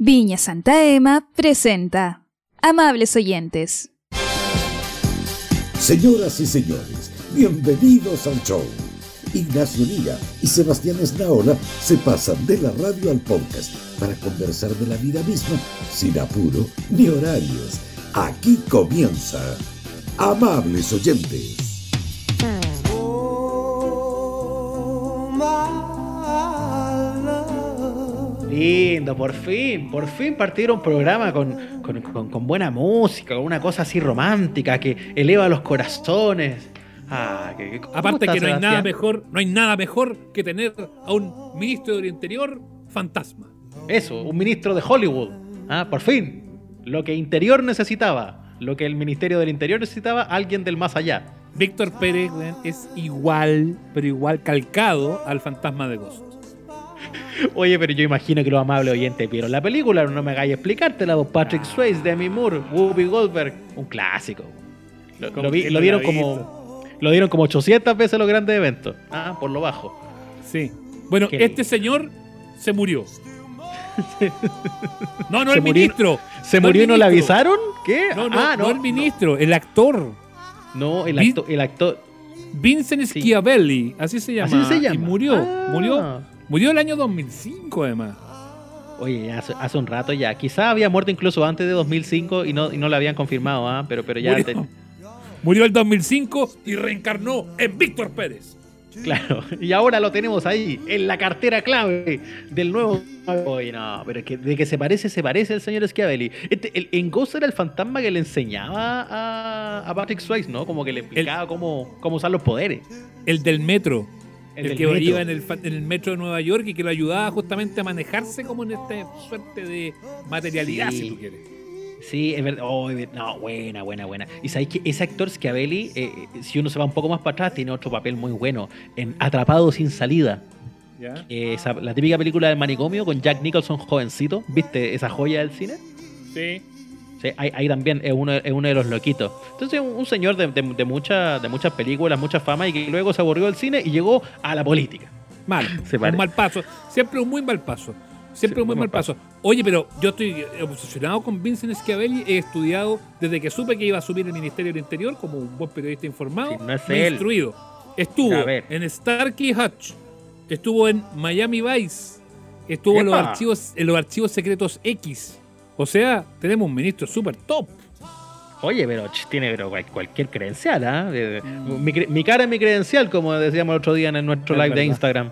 Viña Santa Ema presenta Amables oyentes. Señoras y señores, bienvenidos al show. Ignacio Liga y Sebastián Esnaola se pasan de la radio al podcast para conversar de la vida misma sin apuro ni horarios. Aquí comienza Amables oyentes. Lindo, por fin, por fin partieron un programa con, con, con- con buena música, con una cosa así romántica que eleva los corazones. Ah, que- que- ¿cómo Aparte que no hay nada mejor, no hay nada mejor que tener a un ministro del Interior fantasma. Eso, un ministro de Hollywood. Ah, por fin. Lo que Interior necesitaba, lo que el Ministerio del Interior necesitaba, alguien del más allá. Víctor Pérez es igual, pero igual calcado al fantasma de Ghost. Oye, pero yo imagino que los amables oyentes vieron la película, no me hagáis explicártela, vos. Patrick Swayze, Demi Moore, Whoopi Goldberg, un clásico. Lo, ¿Cómo lo vi- lo no dieron como lo dieron como 800 veces los grandes eventos. Ah, por lo bajo. Sí. Bueno, Qué este lindo. señor se murió. No, no Se el murió- ministro. ¿Se No murió y no le avisaron? ¿Qué? No, no, ah, no, el ministro, el actor. No, el actor, el actor. Vincent Sí. Schiavelli, así se llama. Así se llama. Y murió, Ah. murió, murió el año 2005 además. Oye, hace, hace un rato ya. Quizá había muerto incluso antes de 2005 y no, y no le habían confirmado, ¿ah? Pero, pero ya. Murió. Murió el 2005 y reencarnó en Víctor Pérez. claro. Y ahora lo tenemos ahí, en la cartera clave del nuevo. Oye, no, pero es que de que se parece, se parece el señor Schiavelli. Este, el, en Ghost era el fantasma que le enseñaba a, a Patrick Swayze, ¿no? Como que le explicaba cómo, cómo usar los poderes. El del metro. El que metro. iba en el, en el metro de Nueva York y que lo ayudaba justamente a manejarse como en esta suerte de materialidad, Sí. si tú quieres. Sí, es verdad. Oh, no, buena, buena, buena. Y sabéis que ese actor Schiavelli, eh, eh, si uno se va un poco más para atrás, tiene otro papel muy bueno en Atrapado sin salida. ¿Ya? Esa- la típica película del manicomio con Jack Nicholson jovencito. ¿Viste esa joya del cine? Sí. Sí, ahí, ahí también es uno, es uno de los loquitos. Entonces, un, un señor de, de, de mucha- de muchas películas, mucha fama y que luego se aburrió del cine y llegó a la política. Mal. Un mal paso. Siempre un muy mal paso. Siempre Sí, un muy mal paso. Oye, pero yo estoy obsesionado con Vincent Schiavelli. He estudiado desde que supe que iba a subir el Ministerio del Interior como un buen periodista informado. Sí, no es me él. instruido. Estuvo en Starkey Hutch. Estuvo en Miami Vice. Estuvo en los, archivos, en los archivos secretos X. O sea, tenemos un ministro súper top. Oye, pero tiene pero, cualquier credencial, ¿ah? Eh, Mm. Mi, cara es mi credencial, como decíamos el otro día en nuestro Es live de. Instagram.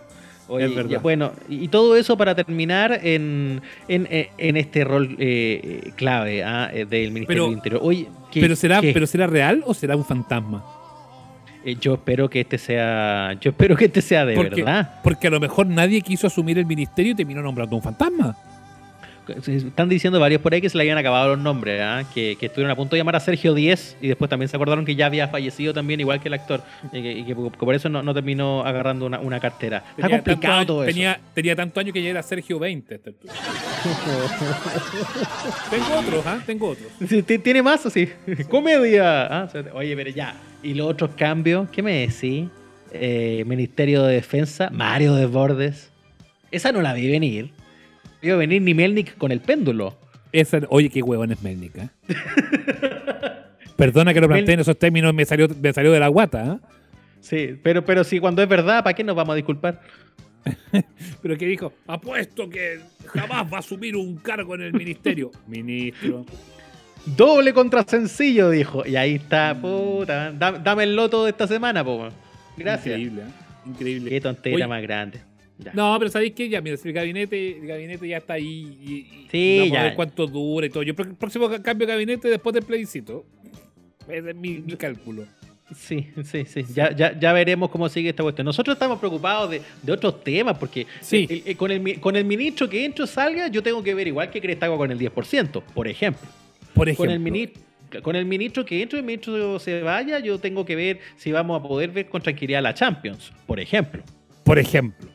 Oye, Es verdad. ya, bueno, y, y todo eso para terminar en, en, en- en este rol eh, eh, clave ¿ah? Eh, del Ministerio Pero- del Interior. Oye, ¿qué- Pero será, qué? pero será real o será un fantasma? Eh, yo espero que este sea, yo espero que este sea de porque, verdad. porque a lo mejor nadie quiso asumir el ministerio y terminó nombrando un fantasma. Están diciendo varios por ahí que se le habían acabado los nombres, ¿ah? que, que estuvieron a punto de llamar a Sergio Díez y después también se acordaron que ya había fallecido también, igual que el actor, y que, y que por eso no, no terminó agarrando una, una cartera. Está Tenía complicado tanto todo eso. Tenía, tenía tanto año que ya era Sergio 20. a esta altura. tengo otros, ¿ah? Tengo otros. ¿Tiene más o sí? Comedia. Ah, Oye, pero ya. ¿Y los otros cambios? ¿Qué me decís? Eh, Ministerio de Defensa, Mario Desbordes. Esa no la vi venir. Vio venir ni Melnik con el péndulo. Esa, oye, qué huevón es Melnik, ¿ah? Perdona que lo planteen esos términos, me salió, me salió de la guata, ¿ah? Sí, pero, pero si cuando es verdad, ¿para qué nos vamos a disculpar? Pero que dijo, apuesto que jamás va a asumir un cargo en el ministerio. Ministro. Doble contra sencillo, dijo. Y ahí está, puta. da- Dame el loto de esta semana, po. Gracias. Increíble, ¿ah? Increíble. Qué tontera Oye, más grande. Ya. No, pero ¿sabéis qué? Ya, mira, si el gabinete, el gabinete ya está ahí. Y, y- Sí, vamos ya. a ver cuánto dura y todo. Yo el próximo cambio de gabinete después del plebiscito. Ese es mi, mi cálculo. Sí, sí, sí. Ya, ya, ya veremos cómo sigue esta cuestión. Nosotros estamos preocupados de, de otros temas, porque Sí. el- el- con, el, con el ministro que entro salga, yo tengo que ver igual que Crestago con el 10%, por ejemplo. Por ejemplo. Con el, ministro, con el ministro que entre, el ministro se vaya, yo tengo que ver si vamos a poder ver con tranquilidad la Champions, por ejemplo. Por ejemplo.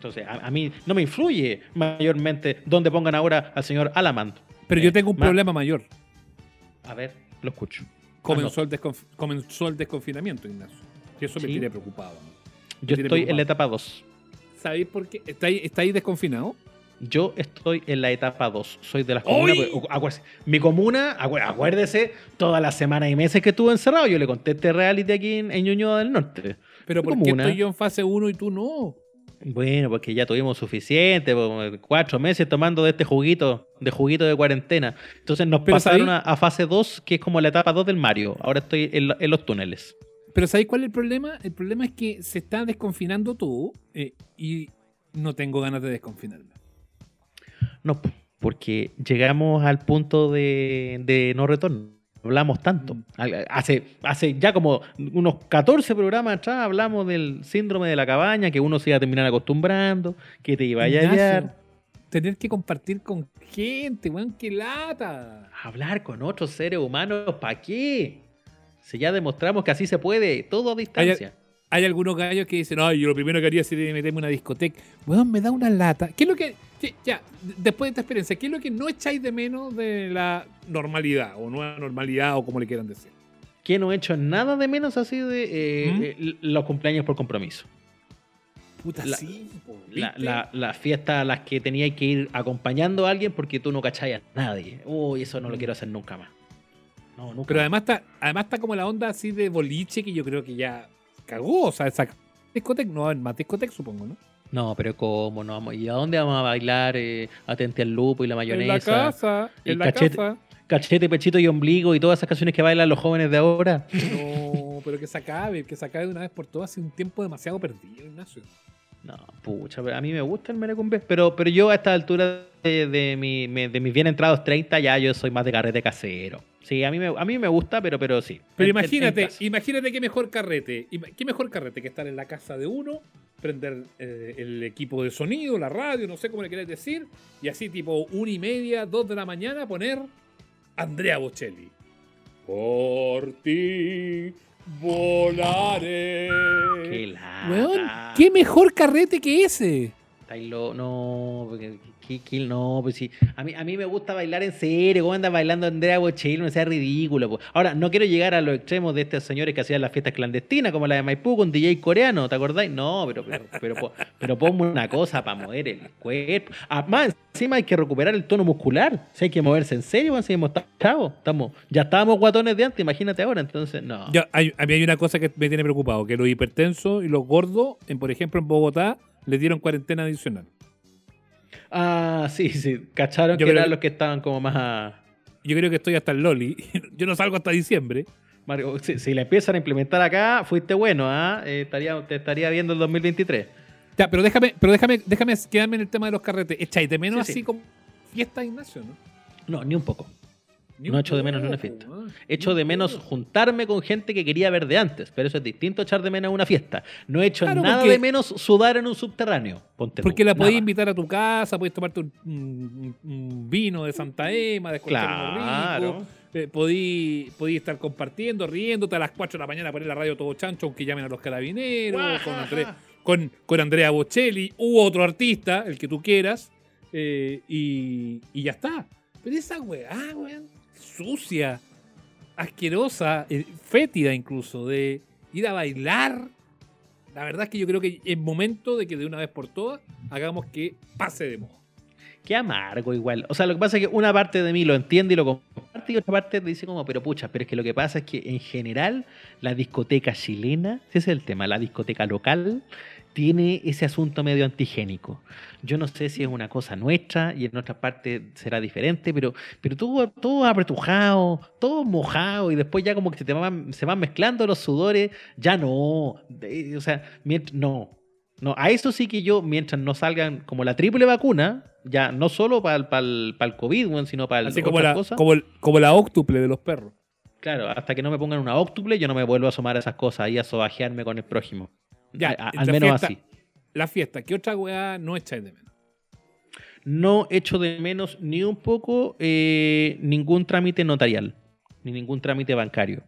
Entonces, a, a mí no me influye mayormente dónde pongan ahora al señor Alamand. Pero Eh, yo tengo un ma- problema mayor. A ver, lo escucho. Comenzó, el, desconf- comenzó el desconfinamiento, Ignacio. Y eso me tiene preocupado. Yo tiene estoy en la etapa 2. ¿Sabéis por qué? ¿Está ahí, está ahí desconfinado? Yo estoy en la etapa 2. Soy de las comunas. Pues, acuérdese, mi comuna, acué- acuérdese, todas las semanas y meses que estuve encerrado, yo le conté este reality aquí en, en Ñuñoa del Norte. Pero Mi ¿por qué estoy yo en fase 1 y tú no? Bueno, porque ya tuvimos suficiente, cuatro meses tomando de este juguito, de juguito de cuarentena. Entonces nos Pero pasaron a, a fase 2, que es como la etapa 2 del Mario. Ahora estoy en, los túneles. Pero ¿sabéis cuál es el problema? El problema es que se está desconfinando todo eh, y no tengo ganas de desconfinarme. No, po, porque llegamos al punto de, de no retorno. Hablamos tanto. Hace, hace ya como unos 14 programas atrás hablamos del síndrome de la cabaña, que uno se iba a terminar acostumbrando, que te iba a hallar. Tener que compartir con gente, weón, qué lata. Hablar con otros seres humanos, ¿para qué? Si ya demostramos que así se puede, todo a distancia. Hay algunos gallos que dicen, ay, yo lo primero que haría sería meterme en una discoteca. Weón, me da una lata. ¿Qué es lo que, ya, después de esta experiencia, qué es lo que no echáis de menos de la normalidad o nueva normalidad o como le quieran decir? que no he hecho nada de menos así de eh, ¿Mm? eh, los cumpleaños por compromiso. Puta, La- sí, Las fiestas a las que tenía que ir acompañando a alguien porque tú no cacháis a nadie. Uy, eso no lo Mm. quiero hacer nunca más. No, nunca. Pero más. además está, además está como la onda así de boliche que yo creo que ya cagó. O sea, esa discoteca, no va a haber más discoteca, supongo, ¿no? No, pero ¿cómo? No vamos? ¿Y a dónde vamos a bailar? Eh, atente al lupo y la En mayonesa. la casa, en la cachete. casa. Cachete, pechito y ombligo y todas esas canciones que bailan los jóvenes de ahora. No, pero que se acabe, que se acabe de una vez por todas hace un tiempo demasiado perdido, Ignacio. No, pucha, pero a mí me gusta el merecumbe, pero, pero yo a esta altura de, de mi- de mis bien entrados 30 ya yo soy más de carrete casero. Sí, a mí me, a mí me gusta, pero, pero sí. Pero En- en- en imagínate, imagínate qué mejor carrete. ¿Qué mejor carrete que estar en la casa de uno, prender eh, el equipo de sonido, la radio, no sé cómo le querés decir, y así tipo una y media, dos de la mañana poner Andrea Bocelli. Por ti volaré. Qué lata. Weón, ¿qué mejor carrete que ese? No, qué- no, pues sí. A mí, a mí me gusta bailar en serio. ¿Cómo andas bailando Andrea Bocelli? No sea ridículo. po. Ahora, no quiero llegar a los extremos de estos señores que hacían las fiestas clandestinas, como la de Maipú con DJ coreano, ¿te acordáis? No, pero, pero, pero, pero ponme una cosa para mover el cuerpo. Además, encima hay que recuperar el tono muscular. Si hay que moverse en serio, bueno, si hemos estado estamos, ya estábamos guatones de antes, imagínate ahora. Entonces, no. Ya, hay- a mí hay una cosa que me tiene preocupado, que los hipertensos y los gordos, en, por ejemplo en Bogotá, les dieron cuarentena adicional. Ah, sí, sí. Cacharon Yo que eran que- los que estaban como más a. Yo creo que estoy hasta el Loli. Yo no salgo hasta diciembre. Mario, si, si la empiezan a implementar acá, fuiste bueno, ¿ah? Eh, estaría, te estaría viendo el 2023. Ya, pero déjame, pero déjame, déjame quedarme en el tema de los carretes. ¿Echáis de menos Sí, así sí. como fiesta, Ignacio, no? No, ni un poco. No echo de menos ni una fiesta. Echo de menos juntarme con gente que quería ver de antes, pero eso es distinto a echar de menos una fiesta. No he hecho Claro, nada de menos sudar en un subterráneo. Ponte tú, Porque la podéis nada. invitar a tu casa, podéis tomarte un, un- un vino de Santa Ema, uno Claro. rico. Eh, podí, podí estar compartiendo, riéndote a las 4 de la mañana, poner la radio todo chancho, aunque llamen a los carabineros, con, André- con, con Andrea Bocelli u otro artista, el que tú quieras, eh, y, y ya está. Pero esa weá, weón, sucia, asquerosa, eh, fétida incluso, de ir a bailar. La verdad es que yo creo que es momento de que de una vez por todas hagamos que pase de moda. Qué amargo igual. O sea, lo que pasa es que una parte de mí lo entiende y lo comparte y otra parte dice como, pero pucha, pero es que lo que pasa es que en general la discoteca chilena, ese es el tema, la discoteca local tiene ese asunto medio antigénico. Yo no sé si es una cosa nuestra y en otra parte será diferente, pero, pero todo, todo apretujado, todo mojado y después ya como que se, te van, se van mezclando los sudores, ya no. De- o sea, mient- no. No, a eso sí que yo, mientras no salgan como la triple vacuna, ya no solo para el, COVID, weón, sino para Así como la, como, el- como la óctuple de los perros. Claro, hasta que no me pongan una óctuple, yo no me vuelvo a asomar a esas cosas y a sobajearme con el prójimo. Ya, A- la al menos fiesta- así. La fiesta, ¿qué otra weá no echáis de menos? No echo de menos ni un poco eh, ningún trámite notarial, ni ningún trámite bancario,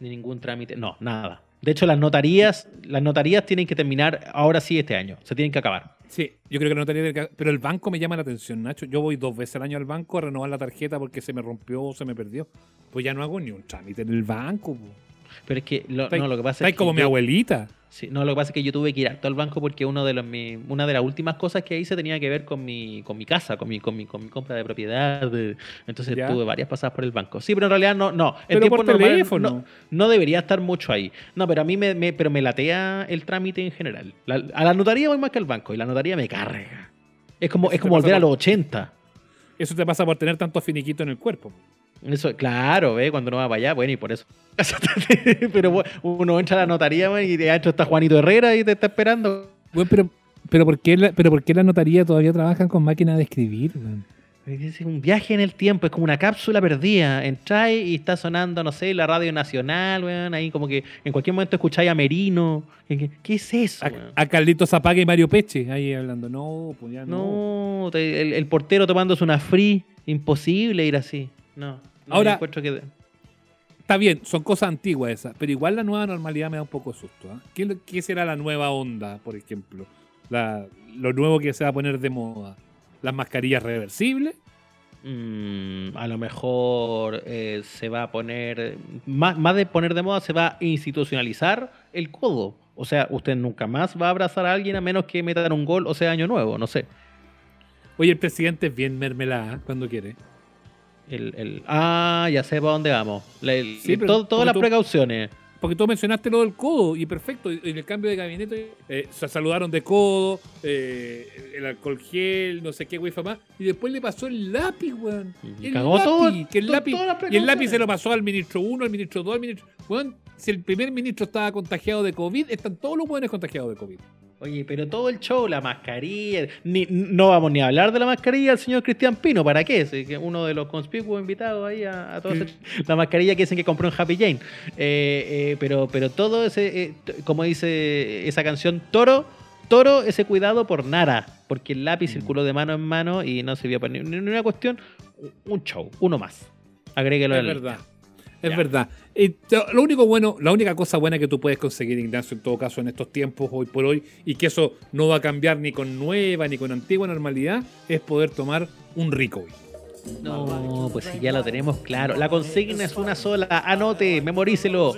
ni ningún trámite. No, nada. De hecho, las notarías, las notarías tienen que terminar ahora sí este año. Se tienen que acabar. Sí, yo creo que no tenía que... Pero el banco me llama la atención, Nacho. Yo voy dos veces al año al banco a renovar la tarjeta porque se me rompió o se me perdió. Pues ya no hago ni un trámite en el banco. po. Pero es que lo, no, lo que pasa es que como mi abuelita. Sí, no, lo que pasa es que yo tuve que ir harto al banco porque uno de los, mi- una de las últimas cosas que hice tenía que ver con mi, con mi casa, con mi, con mi, con mi compra de propiedad. de- entonces Ya. tuve varias pasadas por el banco. Sí, pero en realidad no, no. En Pero tiempos por normales teléfono. No, no debería estar mucho ahí. No, pero a mí me, me- pero me latea el trámite en general. La- a la notaría voy más que al banco y la notaría me carga. Es como, Eso es como volver a los 80. Eso te pasa por tener tanto finiquito en el cuerpo. Eso, claro, ¿eh? cuando uno va para allá, bueno, y por eso. pero uno entra a la notaría bueno, y de adentro está Juanito Herrera y te está esperando. Bueno, pero, pero, ¿por qué la, pero ¿por qué la notaría todavía trabajan con máquinas de escribir? Es un viaje en el tiempo, es como una cápsula perdida. Entráis y está sonando, no sé, la radio nacional, weón. Ahí como que en cualquier momento escucháis a Merino. ¿Qué, es eso? A, a Carlitos Zapaga y Mario Peche ahí hablando. No, pues ya no. El, el portero tomándose una free. Imposible ir así. No. No, Ahora- que. Está bien, son cosas antiguas esas, pero igual la nueva normalidad me da un poco de susto. ¿ah? ¿Qué, será la nueva onda, por ejemplo? La- lo nuevo que se va a poner de moda. ¿Las mascarillas reversibles? Mm, a lo mejor eh, se va a poner, más, más de poner de moda, se va a institucionalizar el codo. O sea, usted nunca más va a abrazar a alguien a menos que metan un gol o sea año nuevo, no sé. Oye, el presidente es bien mermelada ¿eh? cuando quiere. El, el- ah, ya sé para dónde vamos. La- el- Sí, pero- todo- todas las tú- precauciones. Porque tú mencionaste lo del codo y perfecto. y En el cambio de gabinete eh, se saludaron de codo, eh, el alcohol gel, no sé qué, güey, más. Y después le pasó el lápiz, weón. Y El cagó lápiz, todo- que el lápiz, y el lápiz se lo pasó al ministro 1, al ministro 2, al ministro. Weón, si el primer ministro estaba contagiado de COVID, están todos los buenos contagiados de COVID. Oye, pero todo el show, la mascarilla, ni, no vamos ni a hablar de la mascarilla del señor Cristian Pino, ¿para qué? Uno de los conspicuos invitados ahí a, a todo ese- la mascarilla que dicen que compró en Happy Jane. Eh, eh, pero, pero todo ese, eh, como dice esa canción, Toro, Toro, ese cuidado por nada, porque el lápiz circuló de mano en mano y no sirvió para ni, ni una cuestión, un show, uno más. Agréguelo Es verdad. lista. Es Ya. verdad. Eh, lo único bueno, la única cosa buena que tú puedes conseguir, Ignacio, en todo caso, en estos tiempos, hoy por hoy, y que eso no va a cambiar ni con nueva ni con antigua normalidad, es poder tomar un rico vino. No, pues si ya lo tenemos claro. La consigna es una sola. Anote, memorícelo.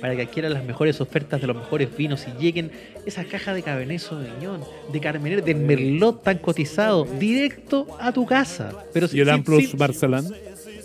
Para que adquieran las mejores ofertas de los mejores vinos y lleguen esa caja de Cabernet Sauvignon, de Carmener, del Merlot tan cotizado, directo a tu casa. Pero Y el sin- Amplus sin- Barcelona.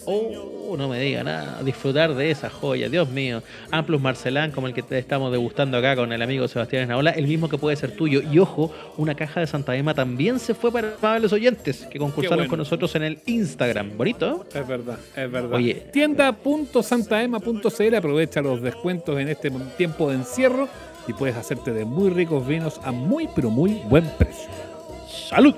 Oh, no me diga nada. Disfrutar de esa joya, Dios mío. Amplus Marcelán, como el que te estamos degustando acá con el amigo Sebastián Esnaola, el mismo que puede ser tuyo. Y ojo, una caja de Santa Ema también se fue para amables oyentes que concursaron bueno. con nosotros en el Instagram. ¿Bonito? Es verdad, es verdad. Oye. Tienda.santaema.cl aprovecha los descuentos en este tiempo de encierro y puedes hacerte de muy ricos vinos a muy pero muy buen precio. ¡Salud!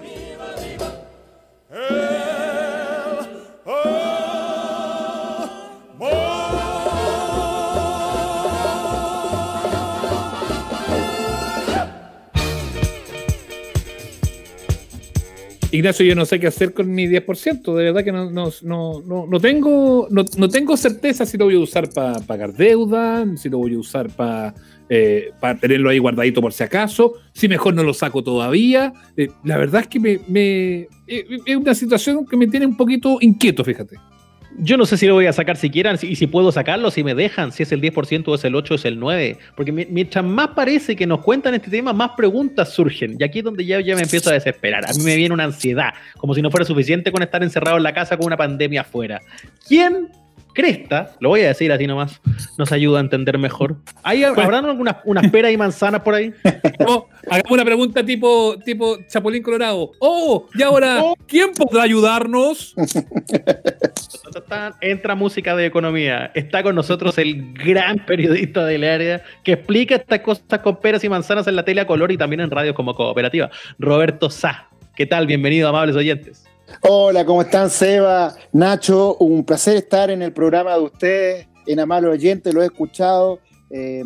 Ignacio, yo no sé qué hacer con mi 10%, de verdad que no, no, no, no, tengo, no, tengo certeza si lo voy a usar para pagar deuda, si lo voy a usar para tenerlo ahí guardadito por si acaso, si mejor no lo saco todavía. Eh, la verdad es que me, me- eh, es una situación que me tiene un poquito inquieto, fíjate. Yo no sé si lo voy a sacar siquiera y si puedo sacarlo, si me dejan, si es el 10% o es el 8 o es el 9. Porque mi- mientras más parece que nos cuentan este tema, más preguntas surgen. Y aquí es donde ya, ya me empiezo a desesperar. A mí me viene una ansiedad, como si no fuera suficiente con estar encerrado en la casa con una pandemia afuera. ¿Quién, cresta, lo voy a decir así nomás, nos ayuda a entender mejor? ¿Hay, ¿Habrán algunas unas peras y manzanas por ahí? Oh, hagamos una pregunta tipo, tipo Chapulín Colorado. Oh, y ahora, Oh. ¿quién podrá ayudarnos? Entra música de economía. Está con nosotros el gran periodista del área que explica estas cosas con peras y manzanas en la tele a color y también en radios como cooperativa. Roberto Sá. ¿Qué tal? Bienvenido, amables oyentes. Hola, ¿cómo están Seba, Nacho? Un placer estar en el programa de ustedes, en Amable Oyente, lo he escuchado, eh,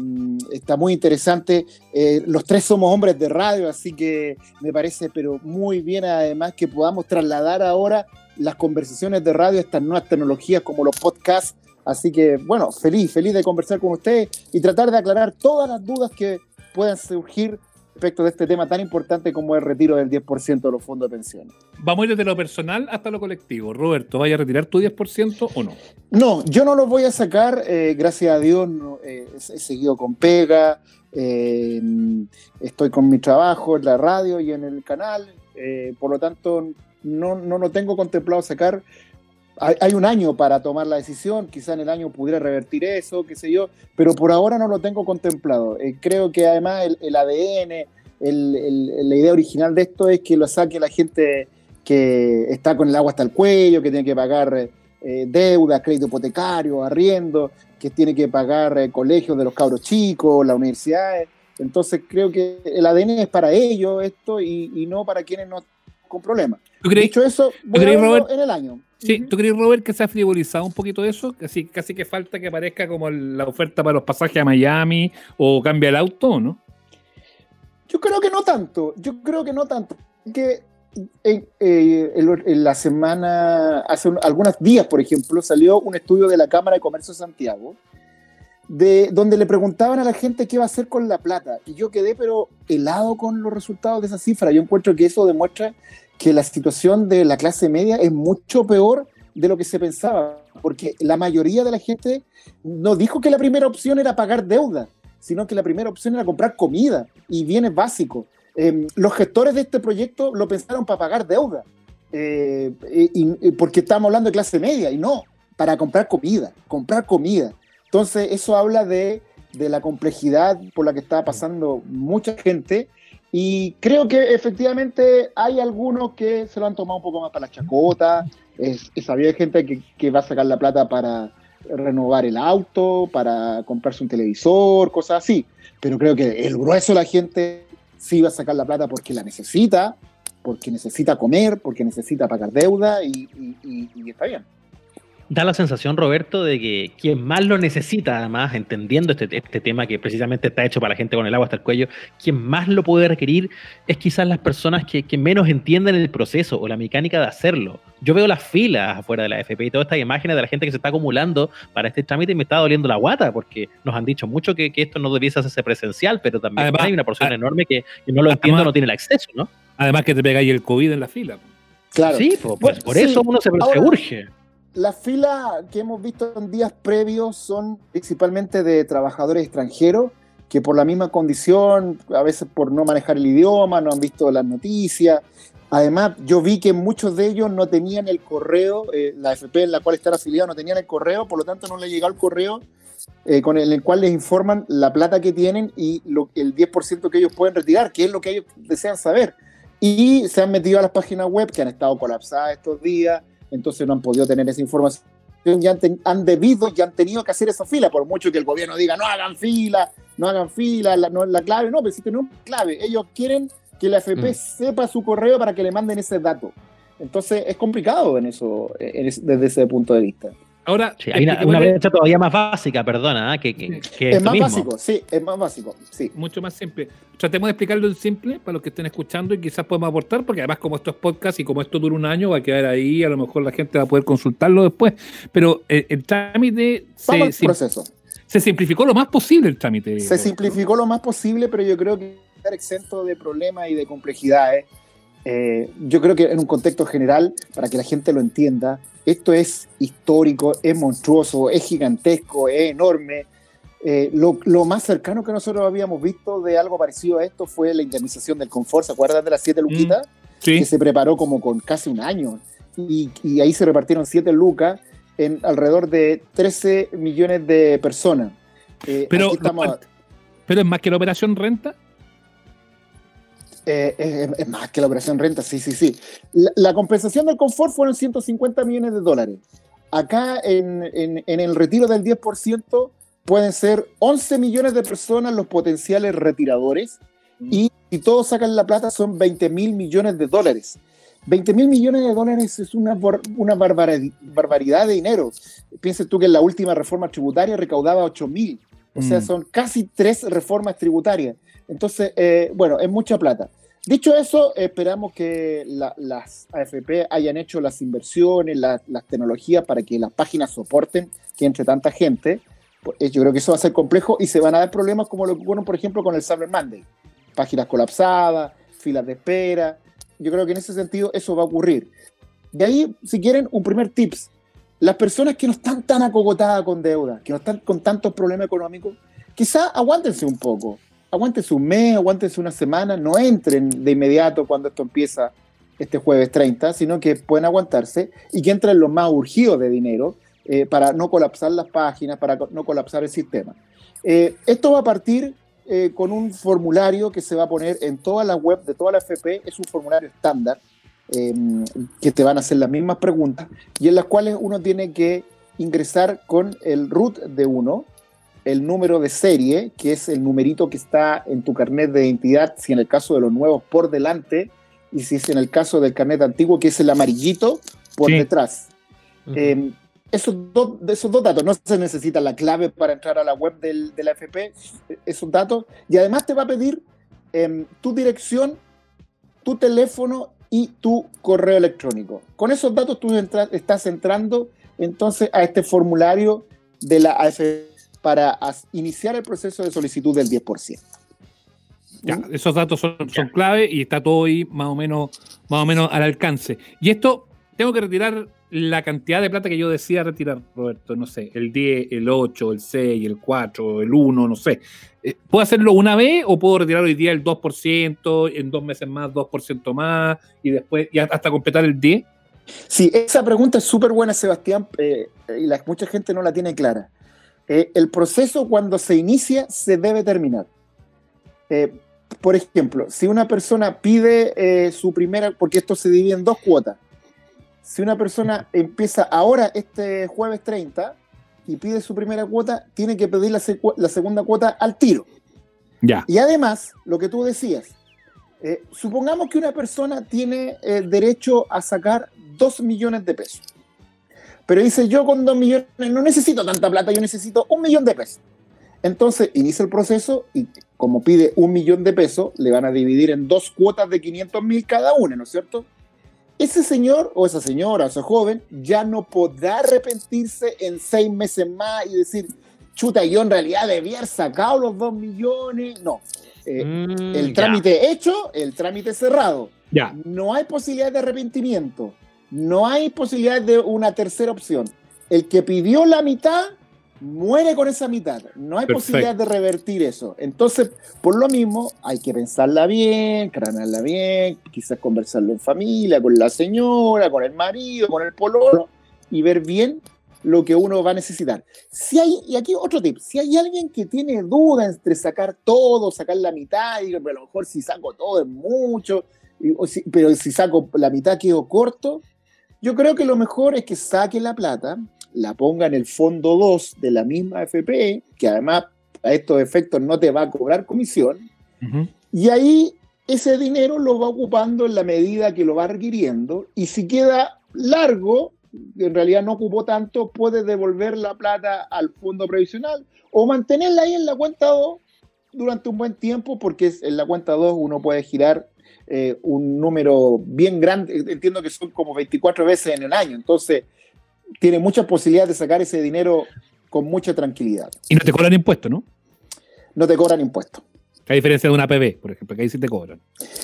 está muy interesante. Eh, los tres somos hombres de radio, así que me parece pero muy bien además que podamos trasladar ahora las conversaciones de radio a estas nuevas tecnologías como los podcasts. Así que, bueno, feliz, feliz de conversar con ustedes y tratar de aclarar todas las dudas que puedan surgir respecto de este tema tan importante como el retiro del 10% de los fondos de pensiones. Vamos a ir desde lo personal hasta lo colectivo. Roberto, ¿vaya a retirar tu 10% o no? No, yo no lo voy a sacar, eh, gracias a Dios no, eh, he seguido con pega, eh, estoy con mi trabajo en la radio y en el canal, por lo tanto no, no lo tengo contemplado sacar. Hay, hay, un año para tomar la decisión, quizá en el año pudiera revertir eso, qué sé yo, pero por ahora no lo tengo contemplado. Eh, creo que además el, el ADN, el, el, la idea original de esto es que lo saque la gente que está con el agua hasta el cuello, que tiene que pagar eh, deudas, crédito hipotecario, arriendo, que tiene que pagar eh, colegios de los cabros chicos, las universidades. Entonces creo que el ADN es para ellos esto y, y no para quienes no con problemas. ¿Tú crees, Dicho eso, voy ¿tú crees, a Robert? en el año. Sí, ¿tú crees, Robert, que se ha frivolizado un poquito eso? Casi, casi que falta que aparezca como la oferta para los pasajes a Miami o cambia el auto, ¿no? Yo creo que no tanto. Yo creo que no tanto. Que en, eh, en, en la semana, hace un, algunos días, por ejemplo, salió un estudio de la Cámara de Comercio de Santiago, de, donde le preguntaban a la gente qué va a hacer con la plata. Y yo quedé, pero helado con los resultados de esa cifra. Yo encuentro que eso demuestra que la situación de la clase media es mucho peor de lo que se pensaba, porque la mayoría de la gente no dijo que la primera opción era pagar deuda, sino que la primera opción era comprar comida y bienes básicos. Eh, los gestores de este proyecto lo pensaron para pagar deuda, eh, porque estamos hablando de clase media, y no, para comprar comida, comprar comida. Entonces, eso habla de, de la complejidad por la que está pasando mucha gente. Y creo que efectivamente hay algunos que se lo han tomado un poco más para la chacota. Es, es había gente que, va a sacar la plata para renovar el auto, para comprarse un televisor, cosas así. Pero creo que el grueso de la gente sí va a sacar la plata porque la necesita, porque necesita comer, porque necesita pagar deuda y está bien da la sensación, Roberto, de que quien más lo necesita, además, entendiendo este, este, tema que precisamente está hecho para la gente con el agua hasta el cuello, quien más lo puede requerir es quizás las personas que, que menos entienden el proceso o la mecánica de hacerlo. Yo veo las filas afuera de la FP y todas estas imágenes de la gente que se está acumulando para este trámite y me está doliendo la guata porque nos han dicho mucho que, que esto no debiese hacerse presencial, pero también además, hay una porción a, enorme que, que, no lo entiende, además, no tiene el acceso, ¿no? Además que te pegáis el COVID en la fila. Claro. Sí, pues, pues por sí. eso uno se, Ahora, se urge las filas que hemos visto en días previos son principalmente de trabajadores extranjeros que por la misma condición, a veces por no manejar el idioma, no han visto las noticias. Además, yo vi que muchos de ellos no tenían el correo, eh, la FP en la cual están afiliados no tenían el correo, por lo tanto no les llegó el correo eh, con el, cual les informan la plata que tienen y el 10% que ellos pueden retirar, que es lo que ellos desean saber. Y se han metido a las páginas web que han estado colapsadas estos días, entonces no han podido tener esa información y han, ten, han, debido y han tenido que hacer esa fila, por mucho que el gobierno diga no hagan fila, no hagan fila, la, no la clave, no, pero si es clave, ellos quieren que la FP mm. sepa su correo para que le manden ese dato. Entonces es complicado en eso, en desde ese punto de vista. Ahora, sí, hay una, una brecha todavía más básica, perdona, ¿eh? que, que, que es más mismo. básico, sí, es más básico, sí. Mucho más simple. Tratemos de explicarlo en simple para los que estén escuchando y quizás podemos aportar, porque además como esto es podcast y como esto dura un año, va a quedar ahí, a lo mejor la gente va a poder consultarlo después, pero el, el trámite se, sim proceso. se simplificó lo más posible el trámite. Se simplificó lo más posible, pero yo creo que estar exento de problemas y de complejidades. Eh, yo creo que en un contexto general, para que la gente lo entienda, esto es histórico, es monstruoso, es gigantesco, es enorme. Eh, lo, lo, más cercano que nosotros habíamos visto de algo parecido a esto fue la indemnización del confort. ¿Se acuerdan de las siete luquitas? Mm, sí. Que se preparó como con casi un año. Y, y ahí se repartieron siete lucas en alrededor de 13 millones de personas. Eh, pero, estamos... pero es más que la operación renta. Eh, es, es, más que la operación renta, sí, sí, sí. La, la, compensación del confort fueron 150 millones de dólares. Acá en, en, en el retiro del 10% pueden ser 11 millones de personas los potenciales retiradores mm. y si todos sacan la plata son 20 mil millones de dólares. 20 mil millones de dólares es una, una barbaridad de dinero. Piensa tú que en la última reforma tributaria recaudaba 8 mil. O sea, Mm. son casi tres reformas tributarias. Entonces, eh, bueno, es mucha plata. Dicho eso, esperamos que la, las AFP hayan hecho las inversiones, la, las tecnologías para que las páginas soporten que entre tanta gente. Yo creo que eso va a ser complejo y se van a dar problemas como lo que ocurren, por ejemplo, con el Cyber Monday. páginas colapsadas, filas de espera. Yo creo que en ese sentido eso va a ocurrir. De ahí, si quieren, un primer tips. Las personas que no están tan acogotadas con deuda, que no están con tantos problemas económicos, quizá aguántense un poco. Aguántense un mes, aguántense una semana, no entren de inmediato cuando esto empieza este jueves 30, sino que pueden aguantarse y que entren los más urgidos de dinero eh, para no colapsar las páginas, para no colapsar el sistema. Eh, esto va a partir eh, con un formulario que se va a poner en toda la web de toda la FP, es un formulario estándar, que te van a hacer las mismas preguntas y en las cuales uno tiene que ingresar con el root de uno, el número de serie, que es el numerito que está en tu carnet de identidad, si en el caso de los nuevos por delante, y si es en el caso del carnet antiguo, que es el amarillito por detrás. Em, esos, dos, esos dos datos, no se necesita la clave para entrar a la web del, de la FP, esos datos, y además te va a pedir em, tu dirección, tu teléfono y tu correo electrónico. Con esos datos tú estás entrando entonces a este formulario de la AFP para iniciar el proceso de solicitud del 10%. Ya, esos datos son, clave y está todo ahí más o menos, más o menos al alcance. Y esto, tengo que retirar la cantidad de plata que yo decía retirar, Roberto, no sé, el 10, el 8, el 6, el 4, el 1, no sé. Eh, ¿Puedo hacerlo una vez o puedo retirar hoy día el 2%, en dos meses más 2% más y después y hasta completar el 10? Sí, esa pregunta es súper buena, Sebastián, eh, y la, mucha gente no la tiene clara. Eh, el proceso cuando se inicia se debe terminar por ejemplo, si una persona pide eh, su primera, porque esto se divide en dos cuotas, si una persona empieza ahora este jueves 30 y pide su primera cuota, tiene que pedir la, segunda cuota al tiro. Ya. Y además, lo que tú decías, eh, supongamos que una persona tiene eh, derecho a sacar 2 millones de pesos. Pero dice, yo con 2 millones no necesito tanta plata, yo necesito un millón de pesos. Entonces inicia el proceso y como pide un millón de pesos, le van a dividir en dos cuotas de 500 mil cada una, ¿no es cierto? Ese señor o esa señora o ese joven ya no podrá arrepentirse en seis meses más y decir, chuta, yo en realidad debía haber sacado los dos millones. No. Eh, mm, el trámite hecho, el trámite cerrado. Ya. No hay posibilidad de arrepentimiento. No hay posibilidad de una tercera opción. El que pidió la mitad muere con esa mitad. No hay posibilidad de revertir eso. Entonces, por lo mismo, hay que pensarla bien, cranearla bien, quizás conversarlo en familia, con la señora, con el marido, con el pololo, y ver bien lo que uno va a necesitar. Si hay, y aquí otro tip, si hay alguien que tiene duda entre sacar todo, sacar la mitad, y a lo mejor si saco todo es mucho, pero si saco la mitad quedo corto, yo creo que lo mejor es que saque la plata, la ponga en el fondo 2 de la misma FP, que además a estos efectos no te va a cobrar comisión, y ahí ese dinero lo va ocupando en la medida que lo va requiriendo, y si queda largo, en realidad no ocupó tanto, puede devolver la plata al fondo previsional o mantenerla ahí en la cuenta 2 durante un buen tiempo, porque en la cuenta 2 uno puede girar eh, un número bien grande, entiendo que son como 24 veces en el año, entonces tiene muchas posibilidades de sacar ese dinero con mucha tranquilidad. Y no te cobran impuestos, ¿no? No te cobran impuestos. A diferencia de una APB, por ejemplo, que ahí sí te cobran.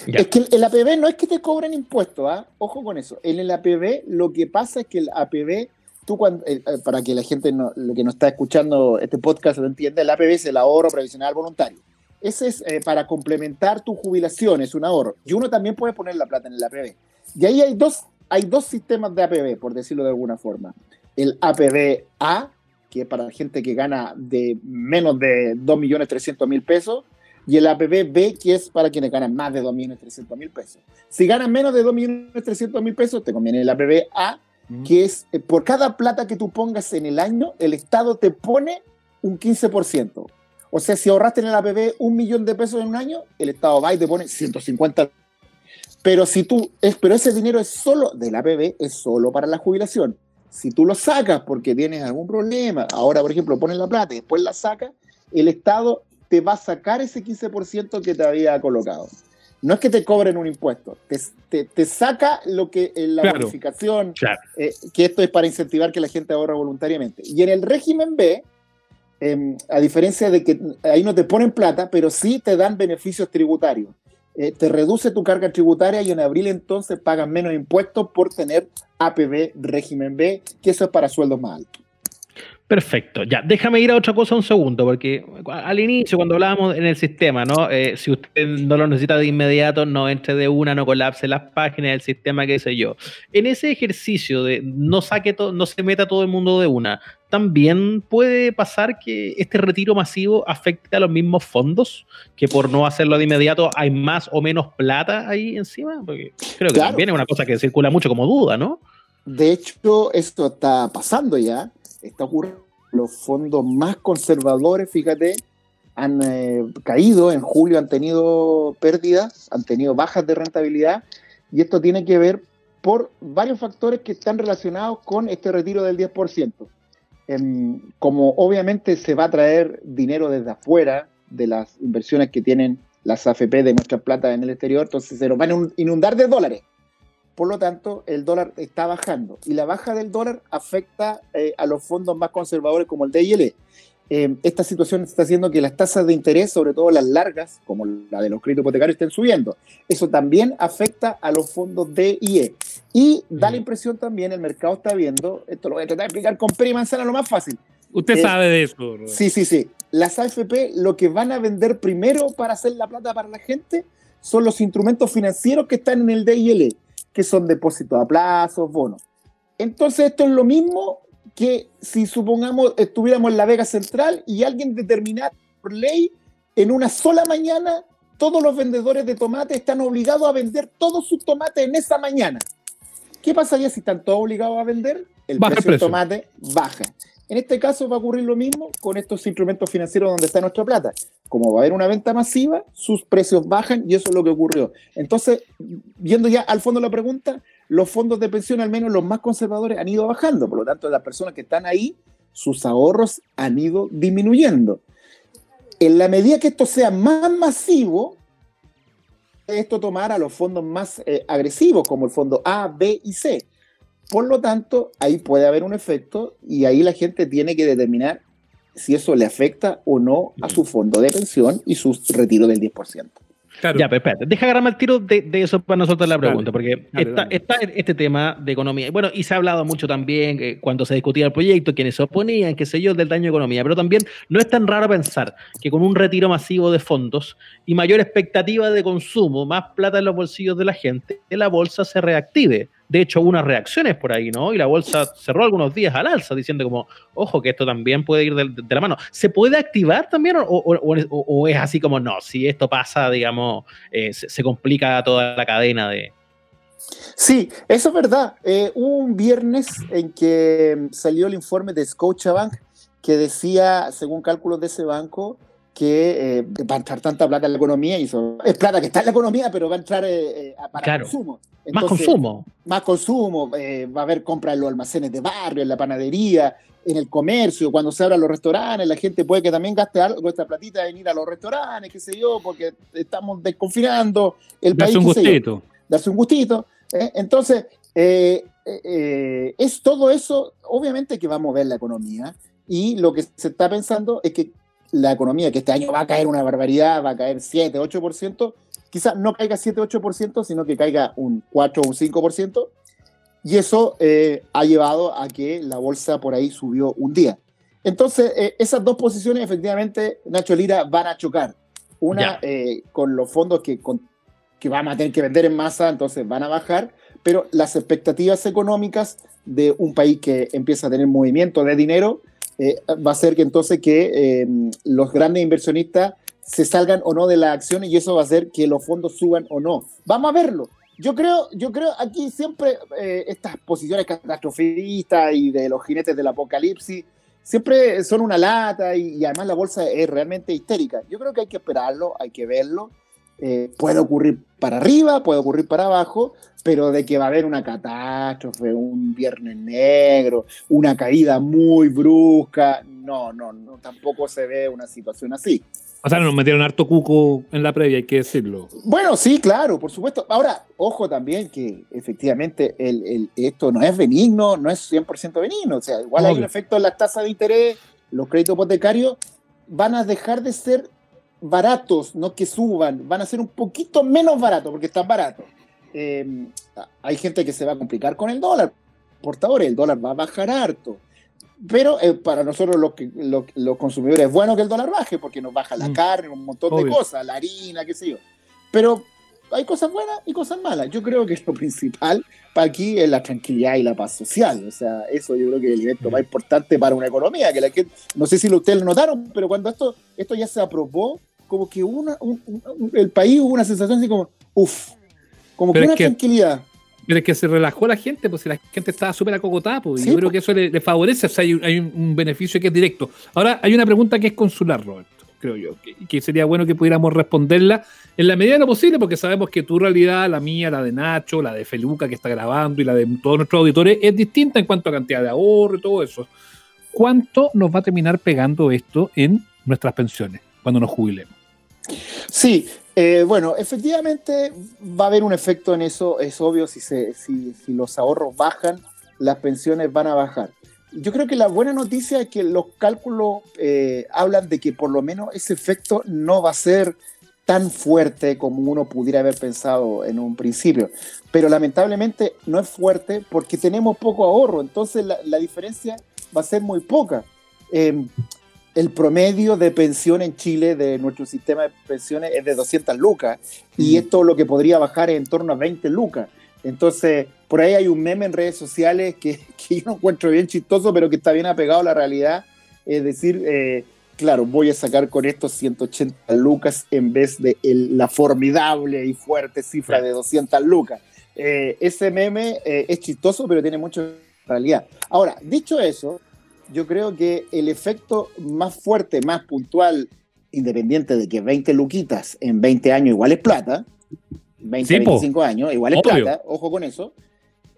Es que el APB no es que te cobren impuestos, ¿ah? ojo con eso. En el APB lo que pasa es que el APB, tú cuando, eh, eh, para que la gente no, lo que no está escuchando este podcast lo entienda, el APB es el ahorro previsional voluntario. Ese es eh, para complementar tu jubilación, es un ahorro. Y uno también puede poner la plata en el APB. Y ahí hay dos hay dos sistemas de APB, por decirlo de alguna forma. El APB A, que es para gente que gana de menos de 2.300.000 pesos, y el APB B, que es para quienes ganan más de 2.300.000 pesos. Si ganan menos de 2.300.000 pesos, te conviene el APB A, que es eh, por cada plata que tú pongas en el año, el Estado te pone un 15%. O sea, si ahorraste en el APB un millón de pesos en un año, el Estado va y te pone 150 pero si tú, es, pero ese dinero es solo del APB, es solo para la jubilación. Si tú lo sacas porque tienes algún problema, ahora por ejemplo pones la plata y después la sacas, el Estado te va a sacar ese 15% que te había colocado. No es que te cobren un impuesto, te, te, saca lo que en la bonificación, eh, que esto es para incentivar que la gente ahorra voluntariamente. Y en el régimen B, em, a diferencia de que ahí no te ponen plata, pero sí te dan beneficios tributarios. Eh, te reduce tu carga tributaria y en abril entonces pagas menos impuestos por tener APB régimen B, que eso es para sueldos más altos. Perfecto, ya, déjame ir a otra cosa un segundo, porque al inicio, cuando hablábamos en el sistema, ¿no? Eh, si usted no lo necesita de inmediato, no entre de una, no colapse las páginas del sistema, qué sé yo. En ese ejercicio de no saque todo, no se meta todo el mundo de una, también puede pasar que este retiro masivo afecte a los mismos fondos, que por no hacerlo de inmediato hay más o menos plata ahí encima, porque creo que también es una cosa que circula mucho como duda, ¿no? De hecho, esto está pasando ya está ocurriendo. Los fondos más conservadores, fíjate, han eh, caído, en julio han tenido pérdidas, han tenido bajas de rentabilidad, y esto tiene que ver por varios factores que están relacionados con este retiro del 10%. Em, como obviamente se va a traer dinero desde afuera de las inversiones que tienen las AFP de nuestra plata en el exterior, entonces se nos van a inundar de dólares. Por lo tanto, el dólar está bajando y la baja del dólar afecta eh, a los fondos más conservadores como el DIL. Eh, esta situación está haciendo que las tasas de interés, sobre todo las largas, como la de los créditos hipotecarios, estén subiendo. Eso también afecta a los fondos DIE. Y da la impresión también, el mercado está viendo, esto lo voy a tratar de explicar con pera y manzana lo más fácil. Usted eh, sabe de eso. Sí, sí, sí. Las AFP lo que van a vender primero para hacer la plata para la gente son los instrumentos financieros que están en el DIL que son depósitos a plazos, bonos. Entonces esto es lo mismo que si supongamos estuviéramos en la Vega Central y alguien determinara por ley en una sola mañana todos los vendedores de tomate están obligados a vender todos sus tomates en esa mañana. ¿Qué pasaría si están todos obligados a vender? El precio del tomate baja. En este caso va a ocurrir lo mismo con estos instrumentos financieros donde está nuestra plata. Como va a haber una venta masiva, sus precios bajan y eso es lo que ocurrió. Entonces, viendo ya al fondo la pregunta, los fondos de pensión, al menos los más conservadores, han ido bajando. Por lo tanto, las personas que están ahí, sus ahorros han ido disminuyendo. En la medida que esto sea más masivo, esto tomar a los fondos más eh, agresivos, como el fondo A, B y C. Por lo tanto, ahí puede haber un efecto y ahí la gente tiene que determinar si eso le afecta o no a su fondo de pensión y su retiro del 10%. Ya, pero espérate, deja agarrarme el tiro de, eso para nosotros la pregunta, porque está, este tema de economía. Bueno, y se ha hablado mucho también eh, cuando se discutía el proyecto, quienes se oponían, qué sé yo, del daño de economía, pero también no es tan raro pensar que con un retiro masivo de fondos y mayor expectativa de consumo, más plata en los bolsillos de la gente, la bolsa se reactive de hecho, unas reacciones por ahí, ¿no? Y la bolsa cerró algunos días al alza, diciendo como, ojo, que esto también puede ir de, la mano. ¿Se puede activar también o, es así como, no, si esto pasa, digamos, eh, se, complica toda la cadena de... Sí, eso es verdad. Eh, hubo un viernes en que salió el informe de Scotiabank que decía, según cálculos de ese banco, que eh, va a entrar tanta plata en la economía y eso es plata que está en la economía, pero va a entrar eh, eh, para consumo. más consumo. Más consumo, va a haber compras en los almacenes de barrio, en la panadería, en el comercio, cuando se abran los restaurantes, la gente puede que también gaste algo, esta platita en ir a los restaurantes, qué sé yo, porque estamos desconfinando el Darse país. Un gustito. Darse un gustito. Entonces, es todo eso, obviamente que va a mover la economía. Y lo que se está pensando es que la economía, que este año va a caer una barbaridad, va a caer 7, 8%, quizás no caiga 7, 8%, sino que caiga un 4 o un 5%, y eso eh, ha llevado a que la bolsa por ahí subió un día. Entonces, eh, esas dos posiciones, efectivamente, Nacho Lira, van a chocar. Una eh, con los fondos que, que van a tener que vender en masa, entonces van a bajar, pero las expectativas económicas de un país que empieza a tener movimiento de dinero eh, va a ser que entonces que em, los grandes inversionistas se salgan o no de la acción y eso va a hacer que los fondos suban o no. Vamos a verlo. Yo creo, yo creo aquí siempre eh, estas posiciones catastrofistas y de los jinetes del apocalipsis siempre son una lata y, además la bolsa es realmente histérica. Yo creo que hay que esperarlo, hay que verlo. Eh, puede ocurrir para arriba, puede ocurrir para abajo, pero de que va a haber una catástrofe, un viernes negro, una caída muy brusca, no, no, no, tampoco se ve una situación así. O sea, nos metieron harto cuco en la previa, hay que decirlo. Bueno, sí, claro, por supuesto. Ahora, ojo también que efectivamente el, esto no es benigno, no es 100% benigno. O sea, igual hay un efecto en la tasa de interés los créditos hipotecarios van a dejar de ser baratos, no que suban, van a ser un poquito menos baratos porque están baratos. Eh, hay gente que se va a complicar con el dólar, portadores, el dólar va a bajar harto. Pero eh, para nosotros los, que, los, consumidores es bueno que el dólar baje porque nos baja la mm. carne, un montón de cosas, la harina, qué sé yo. Pero hay cosas buenas y cosas malas. Yo creo que lo principal para aquí es la tranquilidad y la paz social. O sea, eso yo creo que es el evento más importante para una economía. Que la no sé si ustedes lo notaron, pero cuando esto, esto ya se aprobó, como que una, el país hubo una sensación así como, uff, como que una tranquilidad. Pero es que se relajó la gente, pues si la gente estaba súper acocotada, pues yo creo que eso le, favorece, o sea, hay, un, beneficio que es directo. Ahora, hay una pregunta que es consular, Roberto, creo yo, que, sería bueno que pudiéramos responderla en la medida de lo posible, porque sabemos que tu realidad, la mía, la de Nacho, la de Feluca que está grabando y la de todos nuestros auditores es distinta en cuanto a cantidad de ahorro y todo eso. ¿Cuánto nos va a terminar pegando esto en nuestras pensiones cuando nos jubilemos? Sí, eh, bueno, efectivamente va a haber un efecto en eso, es obvio, si, los ahorros bajan, las pensiones van a bajar. Yo creo que la buena noticia es que los cálculos eh, hablan de que por lo menos ese efecto no va a ser tan fuerte como uno pudiera haber pensado en un principio. Pero lamentablemente no es fuerte porque tenemos poco ahorro, entonces la, diferencia va a ser muy poca. Eh, el promedio de pensión en Chile de nuestro sistema de pensiones es de 200 lucas y esto lo que podría bajar en torno a 20 lucas. Entonces, por ahí hay un meme en redes sociales que, que yo encuentro bien chistoso, pero que está bien apegado a la realidad. Es decir, eh, claro, voy a sacar con estos 180 lucas en vez de la formidable y fuerte cifra de 200 lucas. Eh, ese meme eh, es chistoso, pero tiene mucha realidad. Ahora, dicho eso, yo creo que el efecto más fuerte, más puntual, independiente de que 20 luquitas en 20 años igual es plata, 20, 25 años igual es plata, ojo con eso,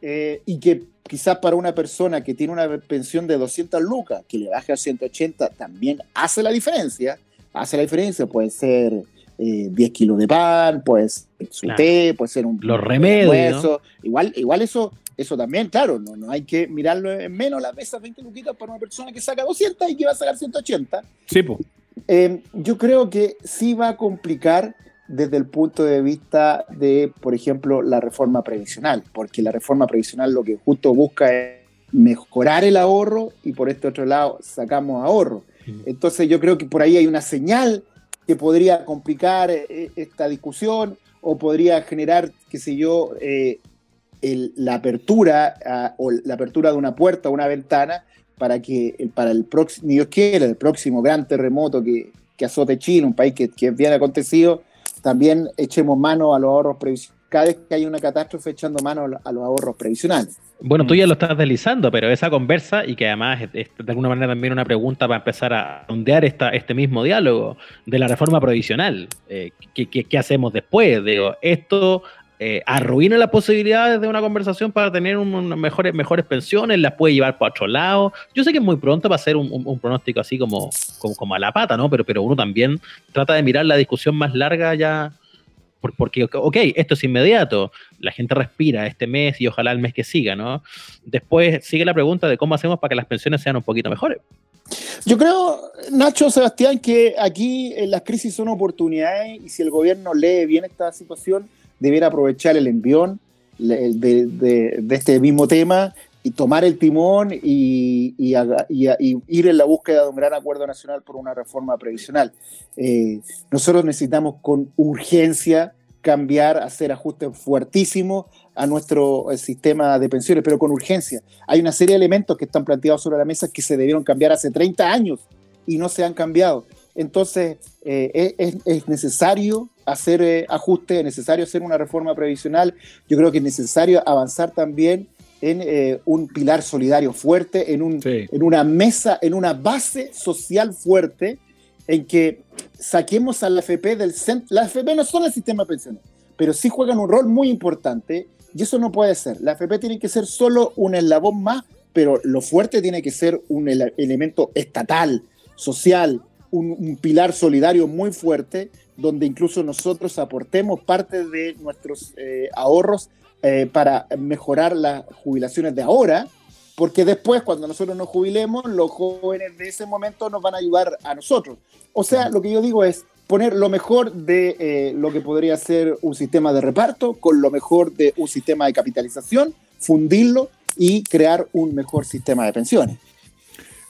eh, y que quizás para una persona que tiene una pensión de 200 lucas, que le baje a 180, también hace la diferencia, hace la diferencia, puede ser 10 eh, kilos de pan, puede ser su té, puede ser un... Los remedios. Igual, igual eso eso también, claro, no, no hay que mirarlo en menos las esas 20 luquitas para una persona que saca 200 y que va a sacar 180. Sí, pues. yo creo que sí va a complicar desde el punto de vista de, por ejemplo, la reforma previsional, porque la reforma previsional lo que justo busca es mejorar el ahorro y por este otro lado sacamos ahorro. Entonces yo creo que por ahí hay una señal que podría complicar eh, esta discusión o podría generar, qué sé yo, eh, la apertura ah, o la apertura de una puerta o una ventana para que para el próximo, Dios quiera, el próximo gran terremoto que, que azote Chile, un país que, que es bien acontecido, también echemos mano a los ahorros previsionales. Cada vez que hay una catástrofe, echando mano a los ahorros previsionales. Bueno, tú ya lo estás deslizando, pero esa conversa, y que además es, de alguna manera también una pregunta para empezar a ondear esta, este mismo diálogo de la reforma provisional. Eh, ¿qué, qué, qué, hacemos después? Digo, esto eh, arruina las posibilidades de una conversación para tener mejores, mejores pensiones, las puede llevar para otro lado. Yo sé que es muy pronto para hacer un, pronóstico así como, como, a la pata, ¿no? Pero, pero uno también trata de mirar la discusión más larga ya. Porque, ok, esto es inmediato, la gente respira este mes y ojalá el mes que siga, ¿no? Después sigue la pregunta de cómo hacemos para que las pensiones sean un poquito mejores. Yo creo, Nacho, Sebastián, que aquí las crisis son oportunidades y si el gobierno lee bien esta situación, debiera aprovechar el envión de, este mismo tema y tomar el timón y, ir en la búsqueda de un gran acuerdo nacional por una reforma previsional. Eh, nosotros necesitamos con urgencia cambiar, hacer ajustes fuertísimos a nuestro eh, sistema de pensiones, pero con urgencia. Hay una serie de elementos que están planteados sobre la mesa que se debieron cambiar hace 30 años y no se han cambiado. Entonces, eh, es, necesario hacer eh, ajustes, es necesario hacer una reforma previsional. Yo creo que es necesario avanzar también en eh, un pilar solidario fuerte, en, un, en una mesa, en una base social fuerte, en que saquemos a la FP del centro. La FP no son el sistema de pensiones, pero sí juegan un rol muy importante y eso no puede ser. La FP tiene que ser solo un eslabón más, pero lo fuerte tiene que ser un elemento estatal, social, un, pilar solidario muy fuerte, donde incluso nosotros aportemos parte de nuestros eh, ahorros eh, para mejorar las jubilaciones de ahora porque después, cuando nosotros nos jubilemos, los jóvenes de ese momento nos van a ayudar a nosotros. O sea, lo que yo digo es poner lo mejor de eh, lo que podría ser un sistema de reparto con lo mejor de un sistema de capitalización, fundirlo y crear un mejor sistema de pensiones.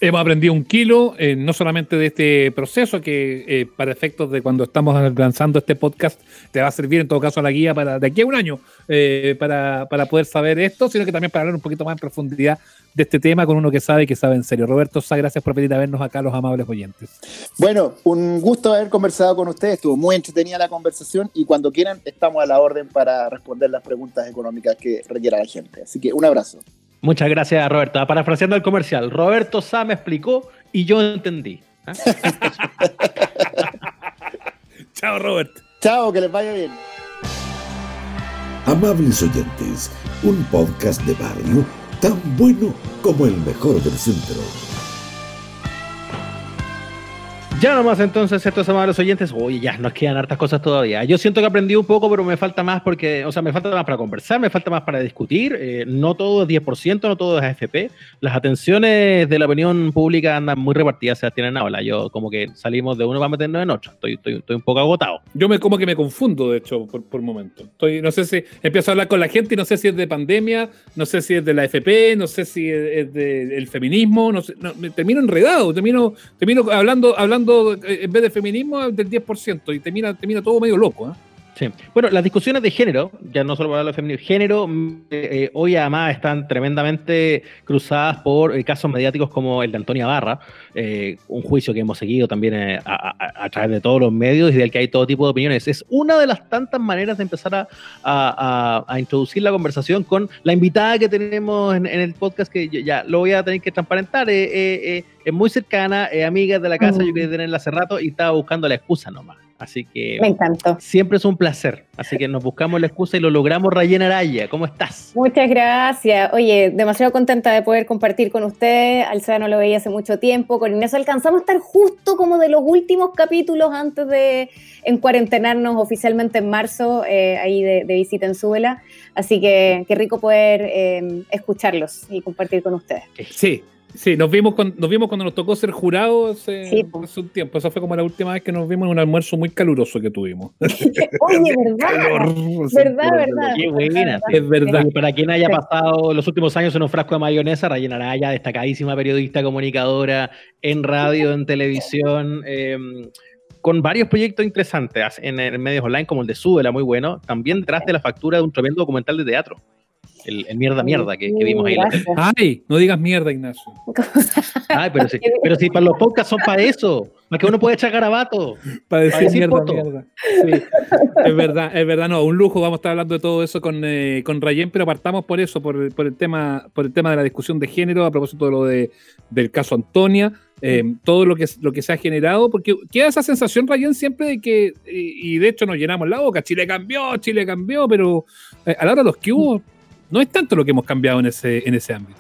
Hemos aprendido un kilo, eh, no solamente de este proceso, que eh, para efectos de cuando estamos lanzando este podcast, te va a servir en todo caso la guía para de aquí a un año eh, para, para, poder saber esto, sino que también para hablar un poquito más en profundidad de este tema con uno que sabe y que sabe en serio. Roberto Sá, gracias por venir a vernos acá, los amables oyentes. Bueno, un gusto haber conversado con ustedes, estuvo muy entretenida la conversación y cuando quieran estamos a la orden para responder las preguntas económicas que requiera la gente. Así que un abrazo. Muchas gracias, Roberto. Parafraseando el comercial, Roberto Sá me explicó y yo entendí. ¿Ah? Chao, Roberto. Chao, que les vaya bien. Amables oyentes, un podcast de barrio tan bueno como el mejor del centro. Ya nomás entonces, estos amables oyentes, oye, ya nos quedan hartas cosas todavía. Yo siento que aprendí un poco, pero me falta más porque, o sea, me falta más para conversar, me falta más para discutir. Eh, no todo es 10%, no todo es AFP. Las atenciones de la opinión pública andan muy repartidas, se las tienen ahora. Yo como que salimos de uno para meternos en otro. Estoy, estoy, estoy un poco agotado. Yo me como que me confundo, de hecho, por, por momento. Estoy, no sé si empiezo a hablar con la gente y no sé si es de pandemia, no sé si es de la AFP, no sé si es, del de, feminismo, no sé, no, me termino enredado, termino, termino hablando, hablando en vez de feminismo del 10% y termina, termina todo medio loco. ¿eh? Sí. Bueno, las discusiones de género, ya no solo para lo femenino, género, eh, hoy además están tremendamente cruzadas por eh, casos mediáticos como el de Antonia Barra, eh, un juicio que hemos seguido también a, a, a, través de todos los medios y del que hay todo tipo de opiniones. Es una de las tantas maneras de empezar a, introducir la conversación con la invitada que tenemos en, en el podcast, que ya lo voy a tener que transparentar. es muy cercana, es amiga de la casa, yo quería tenerla hace rato y estaba buscando la excusa nomás. Así que. Me encantó. Siempre es un placer. Así que nos buscamos la excusa y lo logramos, Rayena Araya. ¿Cómo estás? Muchas gracias. Oye, demasiado contenta de poder compartir con usted. Alzada no lo veía hace mucho tiempo. Con Inés alcanzamos a estar justo como de los últimos capítulos antes de encuarentenarnos oficialmente en marzo, eh, ahí de, de, visita en Súbela. Así que qué rico poder eh, escucharlos y compartir con ustedes. Sí, Sí, nos vimos, con, nos vimos cuando nos tocó ser jurados hace, sí, hace, un tiempo. Esa fue como la última vez que nos vimos en un almuerzo muy caluroso que tuvimos. Oye, ¿verdad? ¿Verdad, verdad? Qué buena. Es verdad. Para quien haya pasado los últimos años en un frasco de mayonesa, Rayena Araya, destacadísima periodista, comunicadora en radio, en televisión. Eh, con varios proyectos interesantes en, en medios online, como el de Súbela, muy bueno. También detrás de la factura de un tremendo documental de teatro el, el, mierda mierda que, que vimos ahí. Ay, no digas mierda, Ignacio. Ay, pero si, pero si para los podcasts son para eso, para que uno pueda echar garabato. Para decir, para decir mierda, mierda. Sí, es verdad, es verdad, no, un lujo, vamos a estar hablando de todo eso con, eh, con Rayen, pero apartamos por eso, por, por, el tema, por el tema de la discusión de género, a propósito de lo de, del caso Antonia. Eh, todo lo que, lo que se ha generado, porque queda esa sensación, Rayen, siempre de que, y, y de hecho nos llenamos la boca, Chile cambió, Chile cambió, pero eh, a la hora de los que hubo, no es tanto lo que hemos cambiado en ese, en ese ámbito.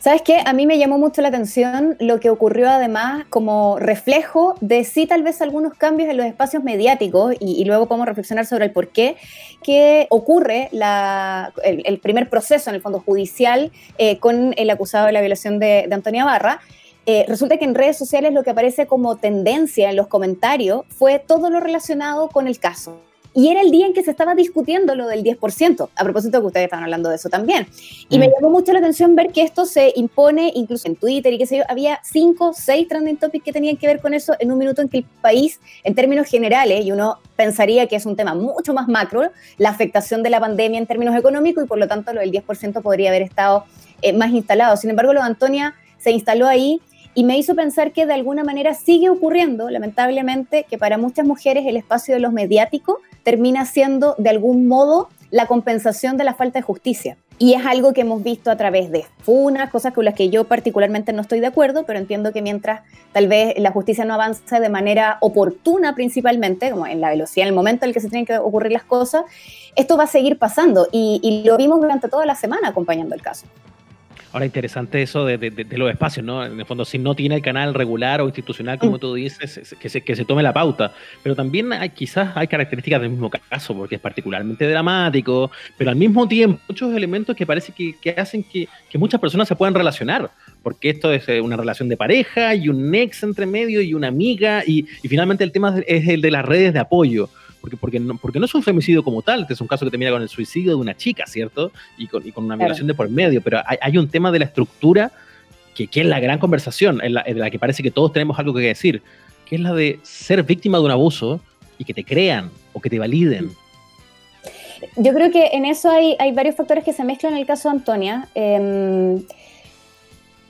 ¿Sabes qué? A mí me llamó mucho la atención lo que ocurrió además como reflejo de sí tal vez algunos cambios en los espacios mediáticos y, luego podemos reflexionar sobre el por qué que ocurre el, primer proceso en el fondo judicial eh, con el acusado de la violación de, de Antonia Barra. Eh, resulta que en redes sociales lo que aparece como tendencia en los comentarios fue todo lo relacionado con el caso y era el día en que se estaba discutiendo lo del 10%, a propósito de que ustedes estaban hablando de eso también. Y mm. me llamó mucho la atención ver que esto se impone incluso en Twitter y qué sé yo, había cinco, seis trending topics que tenían que ver con eso en un minuto en que el país, en términos generales, y uno pensaría que es un tema mucho más macro, la afectación de la pandemia en términos económicos y por lo tanto lo del 10% podría haber estado eh, más instalado. Sin embargo, lo de Antonia se instaló ahí y me hizo pensar que de alguna manera sigue ocurriendo, lamentablemente, que para muchas mujeres el espacio de los mediáticos termina siendo de algún modo la compensación de la falta de justicia. Y es algo que hemos visto a través de funas, cosas con las que yo particularmente no estoy de acuerdo, pero entiendo que mientras tal vez la justicia no avance de manera oportuna principalmente, como en la velocidad, en el momento en el que se tienen que ocurrir las cosas, esto va a seguir pasando y, y lo vimos durante toda la semana acompañando el caso. Ahora, interesante eso de, de, los espacios, ¿no? En el fondo, si no tiene el canal regular o institucional, como mm. tú dices, que se, que se tome la pauta. Pero también hay, quizás hay características del mismo caso, porque es particularmente dramático, pero al mismo tiempo muchos elementos que parece que, que hacen que, que, muchas personas se puedan relacionar, porque esto es eh, una relación de pareja y un ex entre medio y una amiga, y, y finalmente el tema es el de las redes de apoyo porque, porque, no, porque no es un femicidio como tal, este es un caso que termina con el suicidio de una chica, ¿cierto? Y con, y con una violación de por medio, pero hay, hay, un tema de la estructura que, que es la gran conversación, en la, en la, que parece que todos tenemos algo que decir, que es la de ser víctima de un abuso y que te crean o que te validen. Yo creo que en eso hay, hay varios factores que se mezclan en el caso de Antonia. Eh,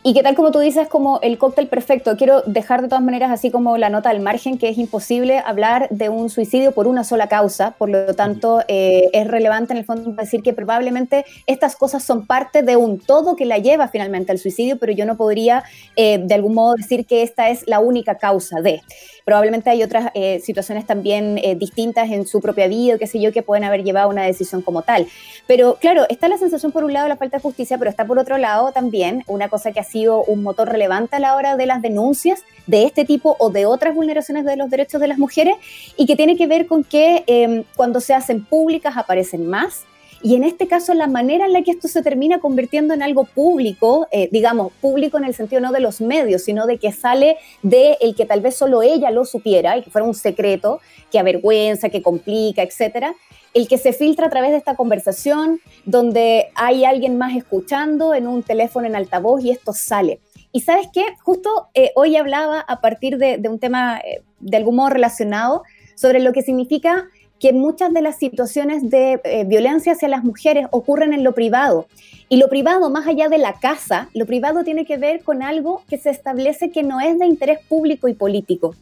y que tal como tú dices, como el cóctel perfecto. Quiero dejar de todas maneras así como la nota al margen, que es imposible hablar de un suicidio por una sola causa. Por lo tanto, eh, es relevante en el fondo decir que probablemente estas cosas son parte de un todo que la lleva finalmente al suicidio, pero yo no podría eh, de algún modo decir que esta es la única causa de probablemente hay otras eh, situaciones también eh, distintas en su propia vida, qué sé yo, que pueden haber llevado a una decisión como tal. Pero claro, está la sensación por un lado de la falta de justicia, pero está por otro lado también una cosa que ha sido un motor relevante a la hora de las denuncias de este tipo o de otras vulneraciones de los derechos de las mujeres y que tiene que ver con que em, cuando se hacen públicas aparecen más y en este caso, la manera en la que esto se termina convirtiendo en algo público, eh, digamos, público en el sentido no de los medios, sino de que sale de el que tal vez solo ella lo supiera y que fuera un secreto que avergüenza, que complica, etcétera, el que se filtra a través de esta conversación, donde hay alguien más escuchando en un teléfono en altavoz y esto sale. Y sabes qué, justo eh, hoy hablaba a partir de, un tema eh, de algún modo relacionado sobre lo que significa que muchas de las situaciones de eh, violencia hacia las mujeres ocurren en lo privado. Y lo privado, más allá de la casa, lo privado tiene que ver con algo que se establece que no es de interés público y político.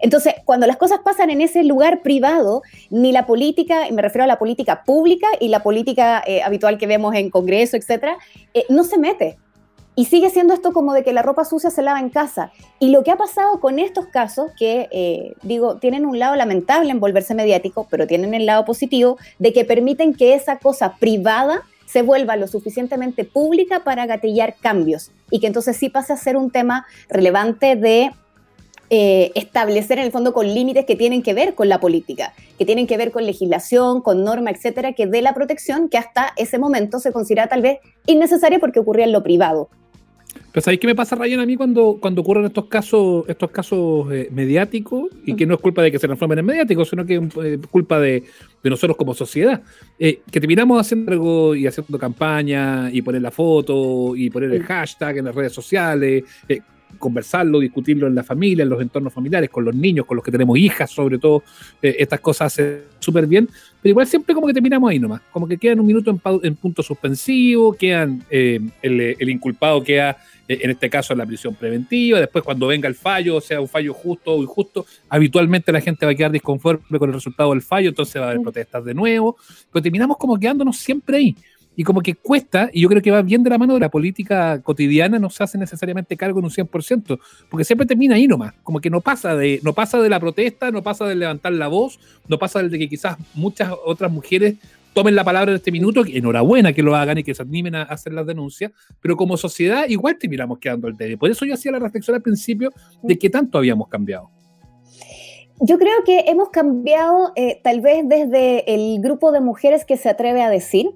Entonces, cuando las cosas pasan en ese lugar privado, ni la política, y me refiero a la política pública y la política eh, habitual que vemos en Congreso, etcétera, eh, no se mete. Y sigue siendo esto como de que la ropa sucia se lava en casa. Y lo que ha pasado con estos casos, que eh, digo, tienen un lado lamentable en volverse mediático, pero tienen el lado positivo de que permiten que esa cosa privada se vuelva lo suficientemente pública para gatillar cambios y que entonces sí pase a ser un tema relevante de eh, establecer en el fondo con límites que tienen que ver con la política, que tienen que ver con legislación, con norma, etcétera, que dé la protección que hasta ese momento se considera tal vez innecesaria porque ocurría en lo privado. Pero ¿sabéis qué me pasa, Ryan, a mí cuando, cuando ocurren estos casos, estos casos eh, mediáticos? Y que no es culpa de que se transformen en mediáticos, sino que es eh, culpa de, nosotros como sociedad. Eh, que terminamos haciendo algo y haciendo campaña y poner la foto y poner el hashtag en las redes sociales, conversarlo, discutirlo en la familia, en los entornos familiares, con los niños, con los que tenemos hijas, sobre todo, estas cosas hacen súper bien, pero igual siempre como que terminamos ahí nomás, como que quedan un minuto en, punto suspensivo, quedan, el, el, inculpado queda eh, en este caso en la prisión preventiva, después cuando venga el fallo, sea un fallo justo o injusto, habitualmente la gente va a quedar disconforme con el resultado del fallo, entonces va a haber protestas de nuevo, pero terminamos como quedándonos siempre ahí. Y como que cuesta, y yo creo que va bien de la mano de la política cotidiana, no se hace necesariamente cargo en un 100%, porque siempre termina ahí nomás, como que no pasa de, no pasa de la protesta, no pasa de levantar la voz, no pasa de que quizás muchas otras mujeres tomen la palabra en este minuto, enhorabuena que lo hagan y que se animen a hacer las denuncias, pero como sociedad igual te miramos quedando el dedo. Por eso yo hacía la reflexión al principio de qué tanto habíamos cambiado. Yo creo que hemos cambiado eh, tal vez desde el grupo de mujeres que se atreve a decir,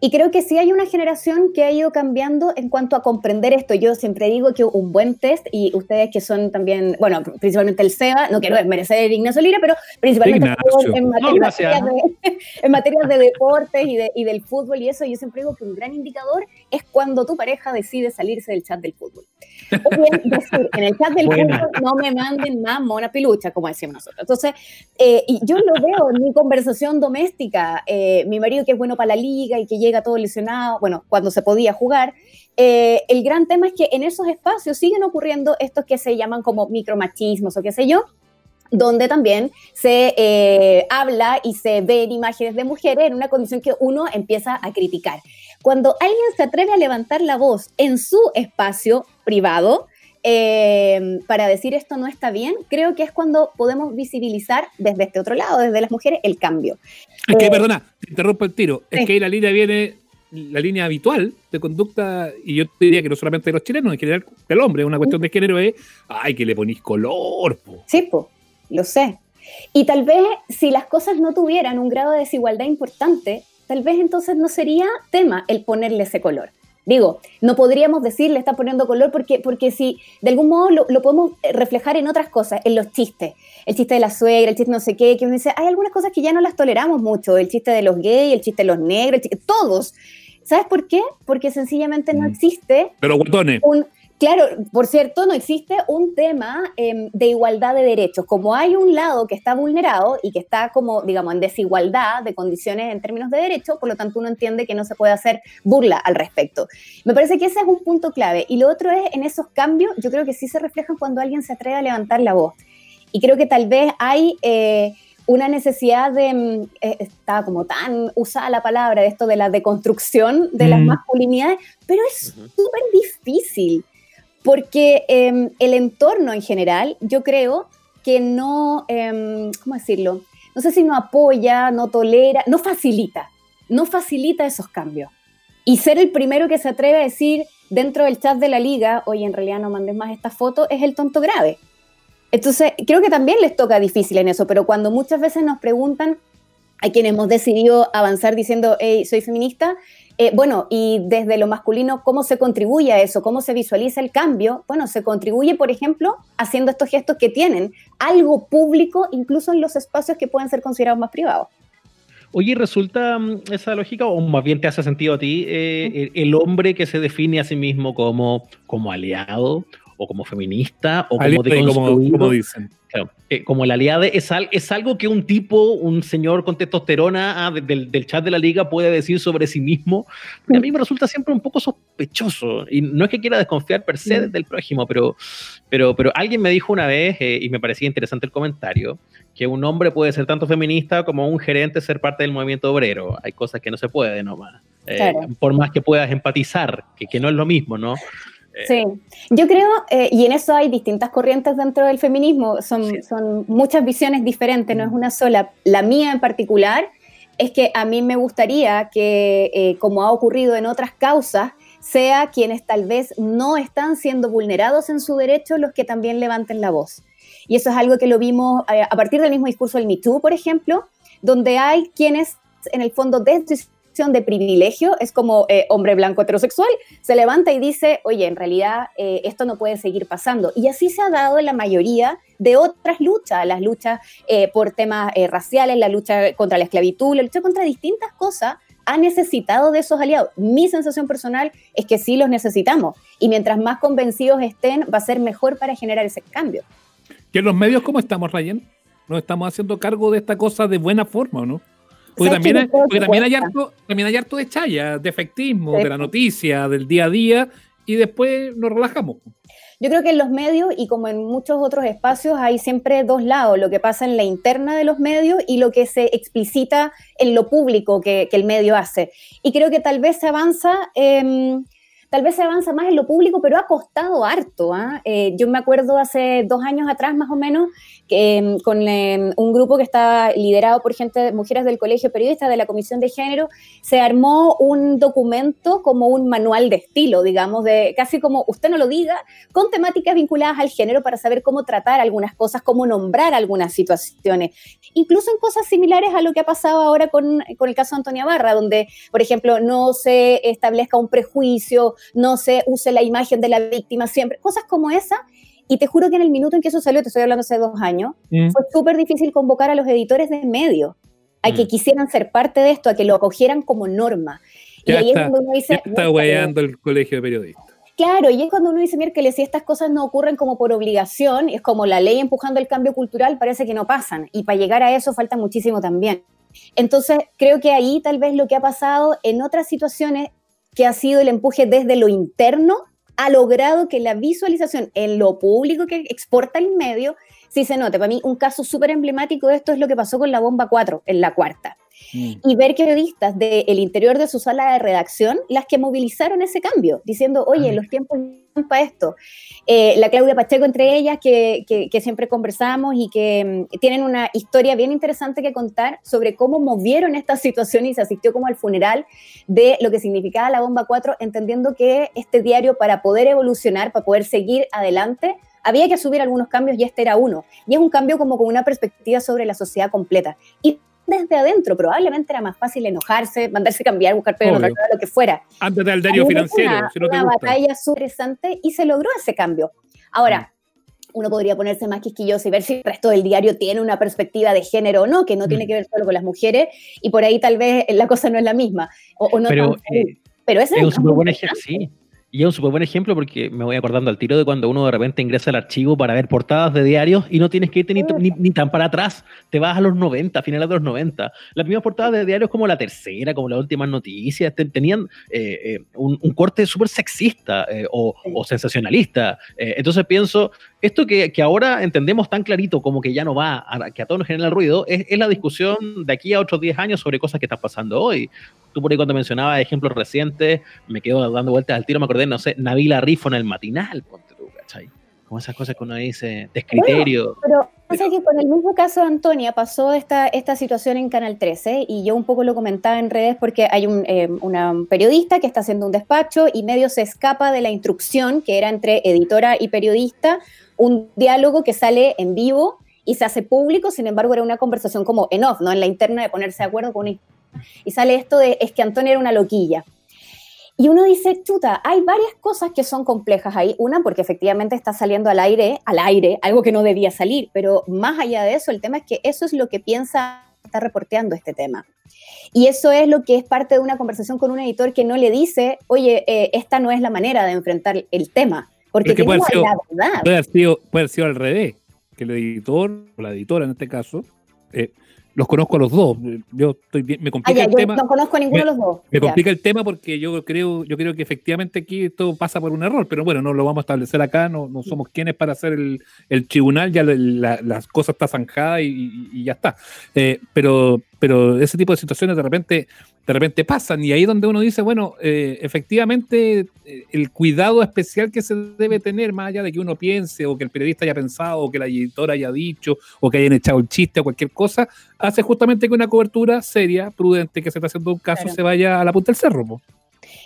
y creo que sí hay una generación que ha ido cambiando en cuanto a comprender esto. Yo siempre digo que un buen test, y ustedes que son también, bueno, principalmente el SEBA, no quiero desmerecer Ignacio Lira, pero principalmente en, materia, de, en materia de deportes y, de, y del fútbol y eso, yo siempre digo que un gran indicador es cuando tu pareja decide salirse del chat del fútbol. O bien decir, en el chat del fútbol no me manden más mona pilucha, como decimos nosotros. Entonces, eh, y yo lo veo en mi conversación doméstica, eh, mi marido que es bueno para la liga y que llega todo lesionado, bueno, cuando se podía jugar, eh, el gran tema es que en esos espacios siguen ocurriendo estos que se llaman como micromachismos o qué sé yo, donde también se eh, habla y se ven imágenes de mujeres en una condición que uno empieza a criticar. Cuando alguien se atreve a levantar la voz en su espacio privado, eh, para decir esto no está bien, creo que es cuando podemos visibilizar desde este otro lado, desde las mujeres, el cambio. Es que, perdona, te interrumpo el tiro. Es que ahí la línea viene la línea habitual de conducta, y yo te diría que no solamente de los chilenos, en general del hombre, una cuestión de género es, ay, que le ponís color. Po. Sí, pues, lo sé. Y tal vez si las cosas no tuvieran un grado de desigualdad importante, tal vez entonces no sería tema el ponerle ese color. Digo, no podríamos decir le está poniendo color porque, porque si de algún modo lo, podemos reflejar en otras cosas, en los chistes. El chiste de la suegra, el chiste no sé qué, que uno dice, hay algunas cosas que ya no las toleramos mucho. El chiste de los gays, el chiste de los negros, todos. ¿Sabes por qué? Porque sencillamente no mm. existe Pero, un, Claro, por cierto, no existe un tema em, de igualdad de derechos. Como hay un lado que está vulnerado y que está como, digamos, en desigualdad de condiciones en términos de derechos, por lo tanto uno entiende que no se puede hacer burla al respecto. Me parece que ese es un punto clave. Y lo otro es, en esos cambios, yo creo que sí se reflejan cuando alguien se atreve a levantar la voz. Y creo que tal vez hay... Eh, una necesidad de, mm, eh, está como tan usada la palabra de esto de la deconstrucción de las mm. masculinidades, pero es súper difícil porque em, el entorno en general, yo creo que no, em, ¿cómo decirlo? No sé si no apoya, no tolera, no facilita, no facilita esos cambios. Y ser el primero que se atreve a decir dentro del chat de la liga, oye, en realidad no mandes más esta foto, es el tonto grave. Entonces, creo que también les toca difícil en eso, pero cuando muchas veces nos preguntan a quienes hemos decidido avanzar diciendo, hey, soy feminista, eh, bueno, y desde lo masculino, ¿cómo se contribuye a eso? ¿Cómo se visualiza el cambio? Bueno, se contribuye, por ejemplo, haciendo estos gestos que tienen algo público, incluso en los espacios que pueden ser considerados más privados. Oye, ¿resulta mm, esa lógica, o más bien te hace sentido a ti, eh, el, hombre que se define a sí mismo como, como aliado, o como feminista, o como deconstruido? como dicen. Eh, como el aliade es, es algo que un tipo, un señor con testosterona ah, del, chat de la liga puede decir sobre sí mismo. a mí me resulta siempre un poco sospechoso. Y no es que quiera desconfiar per se del prójimo, pero, pero, pero alguien me dijo una vez, eh, y me parecía interesante el comentario, que un hombre puede ser tanto feminista como un gerente ser parte del movimiento obrero. Hay cosas que no se pueden nomás. Eh, por más que puedas empatizar, que, que no es lo mismo, ¿no? Sí, yo creo, eh, y en eso hay distintas corrientes dentro del feminismo, son, son muchas visiones diferentes, no es mm. una sola. La mía en particular es que a mí me gustaría que, eh, como ha ocurrido en otras causas, sea quienes tal vez no están siendo vulnerados en su derecho los que también levanten la voz. Y eso es algo que lo vimos eh, a partir del mismo discurso del Me Too, por ejemplo, donde hay quienes en el fondo desde de privilegio, es como eh, hombre blanco heterosexual, se levanta y dice, oye, en realidad eh, esto no puede seguir pasando. Y así se ha dado en la mayoría de otras luchas, las luchas eh, por temas raciales, la lucha contra la esclavitud, la lucha contra distintas cosas, ha necesitado de esos aliados. Mi sensación personal es que sí los necesitamos. Y mientras más convencidos estén, va a ser mejor para generar ese cambio. ¿Y en los medios cómo estamos, Ryan? ¿Nos estamos haciendo cargo de esta cosa de buena forma o no? Porque, también, hay, también, hay harto, también hay harto de chaya, de efectismo, de la noticia, del día a día, y después nos relajamos. Yo creo que en los medios y como en muchos otros espacios hay siempre dos lados, lo que pasa en la interna de los medios y lo que se explicita en lo público que, el medio hace. Y creo que tal vez se avanza... Em, tal vez se avanza más en lo público, pero ha costado harto. ¿ah? Eh, yo me acuerdo hace dos años atrás, más o menos, Em, con em, un grupo que estaba liderado por gente, mujeres del Colegio Periodista de la Comisión de Género, se armó un documento como un manual de estilo, digamos, de casi como usted no lo diga, con temáticas vinculadas al género para saber cómo tratar algunas cosas, cómo nombrar algunas situaciones, incluso en cosas similares a lo que ha pasado ahora con, con el caso de Antonia Barra, donde, por ejemplo, no se establezca un prejuicio, no se use la imagen de la víctima siempre, cosas como esa y te juro que en el minuto en que eso salió, te estoy hablando hace dos años, mm. fue súper difícil convocar a los editores de medio a que mm. quisieran ser parte de esto, a que lo acogieran como norma. y ahí es cuando uno dice. está guayando el colegio de periodistas. Claro, y es cuando uno dice, que si estas cosas no ocurren como por obligación, es como la ley empujando el cambio cultural, parece que no pasan. Y para llegar a eso falta muchísimo también. Entonces, creo que ahí tal vez lo que ha pasado en otras situaciones, que ha sido el empuje desde lo interno, ha logrado que la visualización en lo público que exporta el medio sí se note. Para mí, un caso súper emblemático de esto es lo que pasó con la bomba 4 en la cuarta. Mm. Y ver periodistas del interior de su sala de redacción las que movilizaron ese cambio, diciendo, oye, los tiempos para esto. Eh, la Claudia Pacheco entre ellas, que, que, siempre conversamos y que mm, tienen una historia bien interesante que contar sobre cómo movieron esta situación y se asistió como al funeral de lo que significaba la bomba 4, entendiendo que este diario para poder evolucionar, para poder seguir adelante, había que subir algunos cambios y este era uno. Y es un cambio como con una perspectiva sobre la sociedad completa. Y desde adentro, probablemente era más fácil enojarse, mandarse cambiar, buscar pelo lo que fuera. Antes del diario financiero, una, si no te una batalla interesante y se logró ese cambio. Ahora, mm. uno podría ponerse más quisquilloso y ver si el resto del diario tiene una perspectiva de género o no, que no tiene mm. que ver solo con las mujeres, y por ahí tal vez la cosa no es la misma. O, no pero, eh, pero ese es un buen sí. Y es un súper buen ejemplo porque me voy acordando al tiro de cuando uno de repente ingresa al archivo para ver portadas de diarios y no tienes que irte ni, tan para atrás. Te vas a los 90, finales de los 90. Las primeras portadas de diarios como la tercera, como las últimas noticias, tenían eh, eh, un, corte súper sexista eh, o, sensacionalista. entonces pienso, esto que, ahora entendemos tan clarito como que ya no va, a, que a todos nos genera el ruido, es, es la discusión de aquí a otros 10 años sobre cosas que están pasando hoy tú por ahí cuando mencionabas ejemplos recientes, me quedo dando vueltas al tiro, me acordé, no sé, Navila Rifo en el matinal. Como esas cosas que uno dice, descriterio. pero pasa que con el mismo caso de Antonia pasó esta, esta situación en Canal 13 y yo un poco lo comentaba en redes porque hay un, eh, una periodista que está haciendo un despacho y medio se escapa de la instrucción que era entre editora y periodista, un diálogo que sale en vivo y se hace público, sin embargo era una conversación como en off, ¿no? En la interna de ponerse de acuerdo con y sale esto de, es que Antonio era una loquilla. Y uno dice, chuta, hay varias cosas que son complejas ahí. Una, porque efectivamente está saliendo al aire, al aire, algo que no debía salir. Pero más allá de eso, el tema es que eso es lo que piensa, está reporteando este tema. Y eso es lo que es parte de una conversación con un editor que no le dice, oye, eh, esta no es la manera de enfrentar el tema. Porque puede, haber verdad. Puede, haber sido, al revés, que el editor, o la editora en este caso, eh, los conozco a los dos. Yo estoy bien, me complica ah, el tema. No conozco a ninguno de los dos. Me complica el tema porque yo creo, yo creo que efectivamente aquí esto pasa por un error, pero bueno, no lo vamos a establecer acá, no, no somos quienes para hacer el, el tribunal, ya la, las cosas está zanjada y, y, ya está. Eh, pero, pero ese tipo de situaciones de repente, de repente pasan y ahí es donde uno dice, bueno, eh, efectivamente eh, el cuidado especial que se debe tener, más allá de que uno piense o que el periodista haya pensado o que la editora haya dicho o que hayan echado el chiste o cualquier cosa, hace justamente que una cobertura seria, prudente, que se está haciendo un caso, se vaya a la punta del cerro.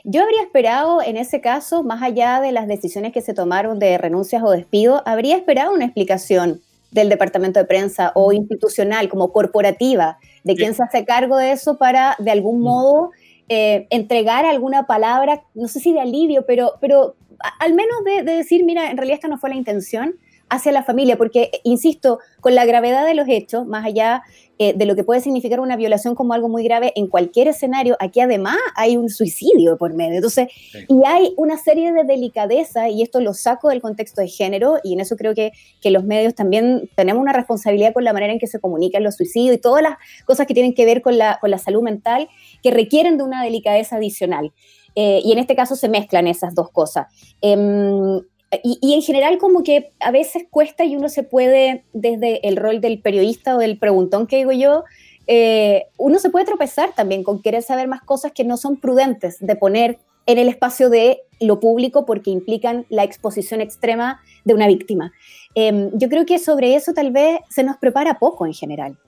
Yo habría esperado en ese caso, más allá de las decisiones que se tomaron de renuncias o despido, habría esperado una explicación del departamento de prensa o institucional, como corporativa, de quién se hace cargo de eso para de algún mm. modo eh, entregar alguna palabra, no sé si de alivio, pero, pero al menos de, de, decir, mira, en realidad esta no fue la intención hacia la familia, porque, insisto, con la gravedad de los hechos, más allá eh, de lo que puede significar una violación como algo muy grave en cualquier escenario, aquí además hay un suicidio por medio. Entonces, y hay una serie de delicadeza, y esto lo saco del contexto de género, y en eso creo que, que los medios también tenemos una responsabilidad con la manera en que se comunican los suicidios y todas las cosas que tienen que ver con la, con la salud mental que requieren de una delicadeza adicional. Eh, y en este caso se mezclan esas dos cosas. Em, y, en general como que a veces cuesta y uno se puede, desde el rol del periodista o del preguntón que digo yo, eh, uno se puede tropezar también con querer saber más cosas que no son prudentes de poner en el espacio de lo público porque implican la exposición extrema de una víctima. Em, yo creo que sobre eso tal vez se nos prepara poco en general.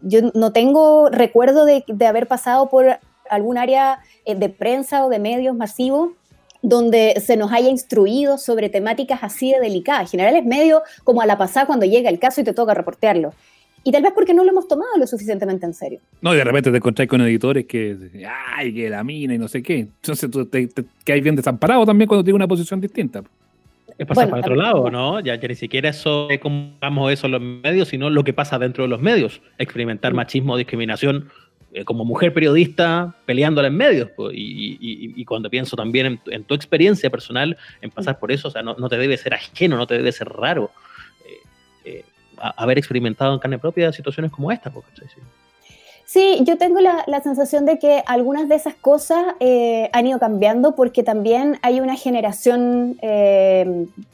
Yo no tengo recuerdo de, de haber pasado por algún área eh, de prensa o de medios masivos donde se nos haya instruido sobre temáticas así de delicadas. En general es medio como a la pasada cuando llega el caso y te toca reportearlo. Y tal vez porque no lo hemos tomado lo suficientemente en serio. No, y de repente te encontrás con editores que, ay, que la mina y no sé qué. Entonces tú te, te bien desamparado también cuando tienes una posición distinta. Es pasar para otro lado, ¿no? Ya, ya ni siquiera eso es como eso en los medios, sino lo que pasa dentro de los medios. Experimentar machismo, discriminación, como mujer periodista peleándola en medios. y, cuando pienso también en, tu experiencia personal, en pasar por eso, o sea, no, te debe ser ajeno, no te debe ser raro eh, eh, haber experimentado en carne propia situaciones como esta. Sí, yo tengo la, sensación de que algunas de esas cosas han ido cambiando porque también hay una generación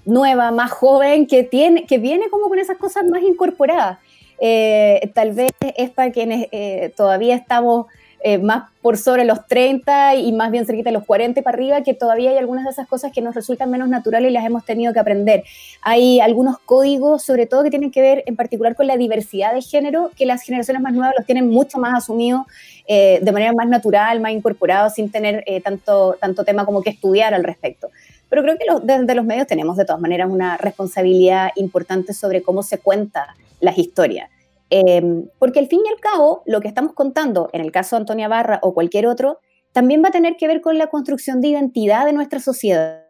nueva, más joven, que, tiene, que viene como con esas cosas más incorporadas. Eh, tal vez es para quienes eh, todavía estamos eh, más por sobre los 30 y más bien cerquita de los 40 y para arriba, que todavía hay algunas de esas cosas que nos resultan menos naturales y las hemos tenido que aprender. Hay algunos códigos, sobre todo que tienen que ver en particular con la diversidad de género, que las generaciones más nuevas los tienen mucho más asumidos de manera más natural, más incorporado, sin tener tanto, tanto tema como que estudiar al respecto. Pero creo que desde los medios tenemos de todas maneras una responsabilidad importante sobre cómo se cuenta las historias. Eh, porque al fin y al cabo, lo que estamos contando, en el caso de Antonia Barra o cualquier otro, también va a tener que ver con la construcción de identidad de nuestra sociedad,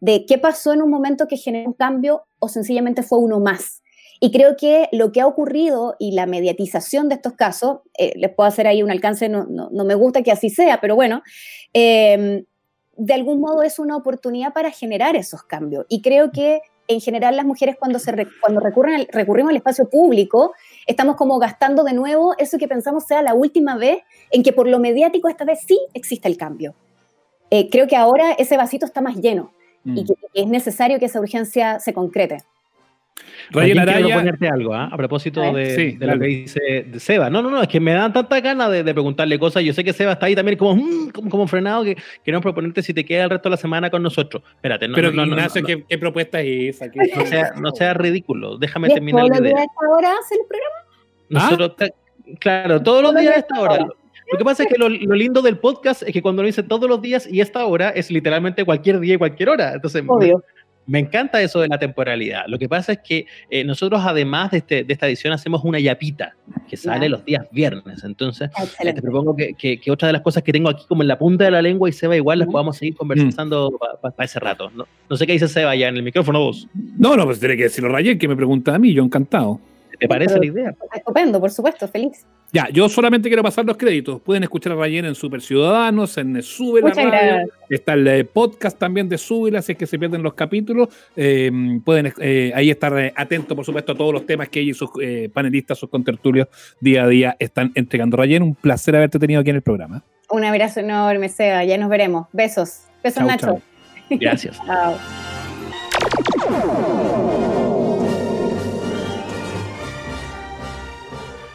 de qué pasó en un momento que generó un cambio o sencillamente fue uno más. Y creo que lo que ha ocurrido y la mediatización de estos casos, eh, les puedo hacer ahí un alcance, no, no, no, me gusta que así sea, pero bueno, eh, de algún modo es una oportunidad para generar esos cambios. Y creo que en general las mujeres cuando, se re, cuando recurren al, recurrimos al espacio público, estamos como gastando de nuevo eso que pensamos sea la última vez en que por lo mediático esta vez sí existe el cambio. Eh, creo que ahora ese vasito está más lleno mm. y que, que es necesario que esa urgencia se concrete. Rayén Araya. Quiero ponerte algo, ¿eh? a propósito de, sí, de lo que dice de Seba. No, no, no, es que me dan tanta ganas de, de, preguntarle cosas. Yo sé que Seba está ahí también como, mmm, como, como, frenado, que queremos proponerte si te queda el resto de la semana con nosotros. Espérate, no. Pero no, no, Ignacio, ¿qué, ¿qué, propuesta es esa? ¿Qué no, sea, no sea ridículo, déjame terminar la idea. ¿Todos los días a esta hora hace el programa? Nosotros, ¿Ah? claro, todos los días a esta hora. Lo que pasa es que lo, lo, lindo del podcast es que cuando lo dice todos los días y esta hora es literalmente cualquier día y cualquier hora. Entonces, Obvio. Me encanta eso de la temporalidad. Lo que pasa es que eh, nosotros, además de, este, de, esta edición, hacemos una yapita que sale yeah. los días viernes. Entonces, eh, te propongo que, que, que, otra de las cosas que tengo aquí como en la punta de la lengua y Seba igual las uh -huh. podamos seguir conversando mm. para pa, pa ese rato. No, no, sé qué dice Seba ya en el micrófono vos. No, no, pues tiene que decirlo Rayén, que me pregunta a mí, yo encantado. ¿Te parece Pero, la idea? Estupendo, por supuesto, feliz. Ya, yo solamente quiero pasar los créditos. Pueden escuchar a Rayen en Super Ciudadanos, en Sube la Radio. Gracias. Está el eh, podcast también de Súbela, si es que se pierden los capítulos. Eh, pueden eh, ahí estar atentos, por supuesto, a todos los temas que ella y sus eh, panelistas, sus contertulios, día a día están entregando. Rayen, un placer haberte tenido aquí en el programa. Un abrazo enorme, Seba. Ya nos veremos. Besos. Besos, chau, Nacho. Chau. Gracias. chao.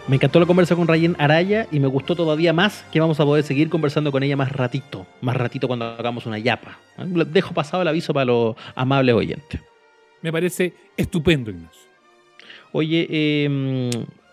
Me encantó la conversa con Rayen Araya y me gustó todavía más que vamos a poder seguir conversando con ella más ratito, más ratito cuando hagamos una yapa. Dejo pasado el aviso para los amables oyentes. Me parece estupendo, Ignacio. Oye, eh,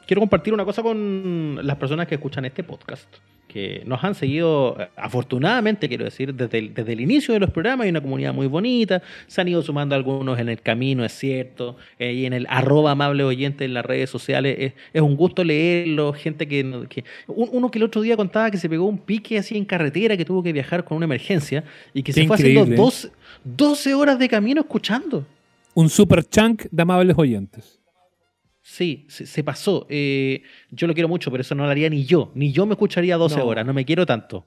quiero compartir una cosa con las personas que escuchan este podcast que nos han seguido, afortunadamente quiero decir, desde el, desde el inicio de los programas, hay una comunidad muy bonita, se han ido sumando algunos en el camino, es cierto, eh, y en el arroba amable oyente en las redes sociales, es, es un gusto leerlo, gente que, que, uno que el otro día contaba que se pegó un pique así en carretera, que tuvo que viajar con una emergencia, y que Qué se fue increíble. haciendo 12, 12 horas de camino escuchando. Un super chunk de amables oyentes. Sí, se, se pasó. Eh, yo lo quiero mucho, pero eso no lo haría ni yo. Ni yo me escucharía 12 no. horas, no me quiero tanto.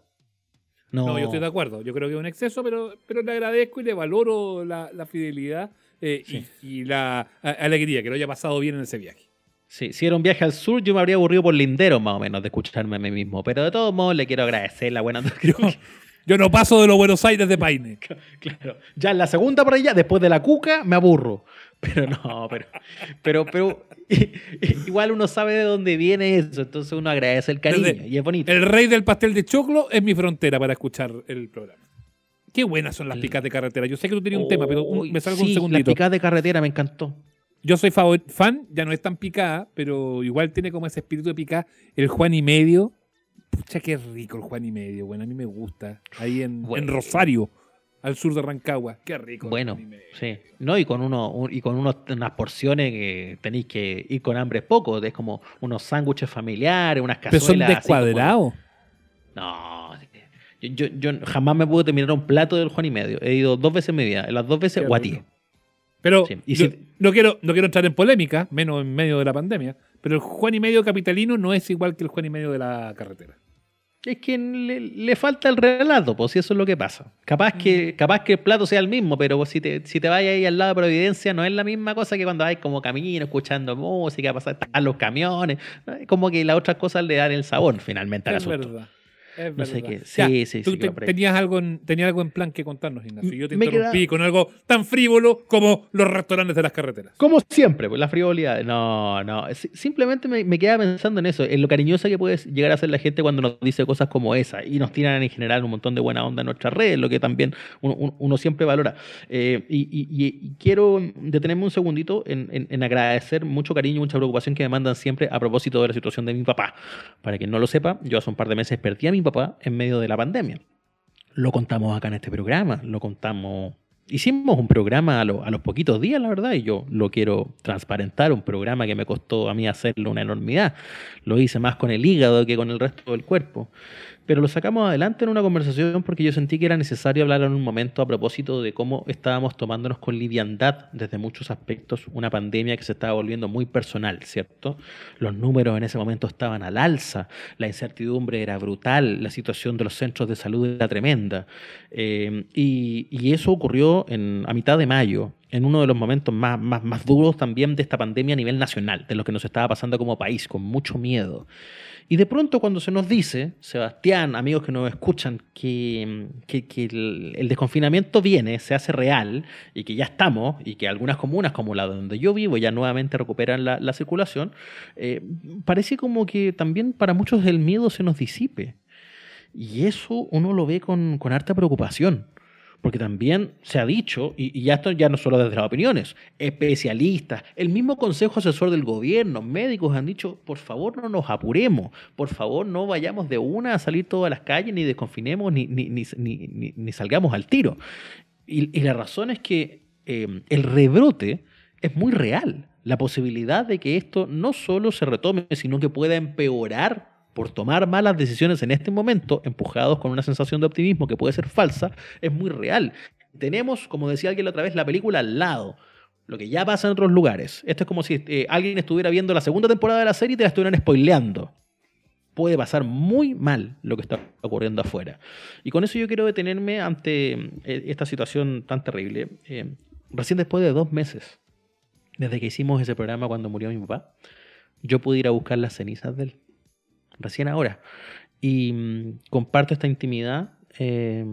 No. no. yo estoy de acuerdo. Yo creo que es un exceso, pero, pero le agradezco y le valoro la, la fidelidad eh, sí. y, y, la alegría que lo haya pasado bien en ese viaje. Sí, si era un viaje al sur, yo me habría aburrido por lindero más o menos de escucharme a mí mismo. Pero de todos modos le quiero agradecer la buena. yo no paso de los Buenos Aires de Paine. Claro. Ya en la segunda por allá, después de la cuca, me aburro. Pero no, pero, pero, pero igual uno sabe de dónde viene eso, entonces uno agradece el cariño Desde y es bonito. El rey del pastel de choclo es mi frontera para escuchar el programa. Qué buenas son las picas de carretera. Yo sé que tú tenías un tema, pero un, me salgo sí, un segundito. Las picas de carretera me encantó. Yo soy fan, ya no es tan picada, pero igual tiene como ese espíritu de picada. El Juan y medio. Pucha, qué rico el Juan y medio. Bueno, a mí me gusta. Ahí en, bueno. en Rosario al sur de Rancagua. Qué rico. Bueno, sí. No, y con uno, un, y con unos, unas porciones que tenéis que ir con hambre poco. Es como unos sándwiches familiares, unas cazuelas. ¿Pero son descuadrados? No. Yo, yo, yo, jamás me pude terminar un plato del Juan y medio. He ido dos veces en mi vida. Las dos veces Qué guatí. Pero sí. yo, si... no, quiero, no quiero entrar en polémica, menos en medio de la pandemia. Pero el Juan y medio capitalino no es igual que el Juan y medio de la carretera es que le, le, falta el relato, pues si eso es lo que pasa. Capaz que, capaz que el plato sea el mismo, pero si te, si te vayas ahí al lado de Providencia, no es la misma cosa que cuando hay como camino, escuchando música, pasar están los camiones. Como que las otras cosas le dan el sabor finalmente al es asunto. Verdad. Es No sé qué. Ya, Sí, sí, tú sí, te- tenías, algo en, tenías algo en plan que contarnos, Ignacio. Yo te Me interrumpí queda- con algo tan frívolo como los restaurantes de las carreteras. Como siempre, pues la frivolidad. No, no. si- Simplemente me, me quedaba pensando en eso, en lo cariñosa que puede llegar a ser la gente cuando nos dice cosas como esa y nos tiran en general un montón de buena onda en nuestras redes, lo que también uno, uno- siempre valora. Eh, y, y- y- quiero detenerme un segundito en, en- en agradecer mucho cariño y mucha preocupación que me mandan siempre a propósito de la situación de mi papá. Para quien no lo sepa, yo hace un par de meses perdí a mi papá en medio de la pandemia. Lo contamos acá en este programa, lo contamos Hicimos un programa a, lo- a los poquitos días, la verdad, y yo lo quiero transparentar, un programa que me costó a mí hacerlo una enormidad. Lo hice más con el hígado que con el resto del cuerpo. Pero lo sacamos adelante en una conversación porque yo sentí que era necesario hablar en un momento a propósito de cómo estábamos tomándonos con liviandad desde muchos aspectos una pandemia que se estaba volviendo muy personal, ¿cierto? Los números en ese momento estaban al alza, la incertidumbre era brutal, la situación de los centros de salud era tremenda. Eh, y, y eso ocurrió en, a mitad de mayo, en uno de los momentos más, más, más duros también de esta pandemia a nivel nacional, de lo que nos estaba pasando como país, con mucho miedo. Y de pronto cuando se nos dice, Sebastián, amigos que nos escuchan, que, que- el desconfinamiento viene, se hace real y que ya estamos y que algunas comunas como la donde yo vivo ya nuevamente recuperan la, la circulación, eh, parece como que también para muchos el miedo se nos disipe. Y eso uno lo ve con, con harta preocupación. Porque también se ha dicho, y, y ya esto ya no solo desde las opiniones, especialistas, el mismo Consejo Asesor del Gobierno, médicos han dicho, por favor no nos apuremos, por favor no vayamos de una a salir todas las calles, ni desconfinemos, ni, ni, ni, salgamos al tiro. Y, la razón es que eh, el rebrote es muy real. La posibilidad de que esto no solo se retome, sino que pueda empeorar por tomar malas decisiones en este momento, empujados con una sensación de optimismo que puede ser falsa, es muy real. Tenemos, como decía alguien la otra vez, la película al lado. Lo que ya pasa en otros lugares. Esto es como si eh, alguien estuviera viendo la segunda temporada de la serie y te la estuvieran spoileando. Puede pasar muy mal lo que está ocurriendo afuera. Y con eso yo quiero detenerme ante eh, esta situación tan terrible. Eh, recién después de dos meses, desde que hicimos ese programa cuando murió mi papá, yo pude ir a buscar las cenizas de él. Recién ahora. Y mm, comparto esta intimidad eh,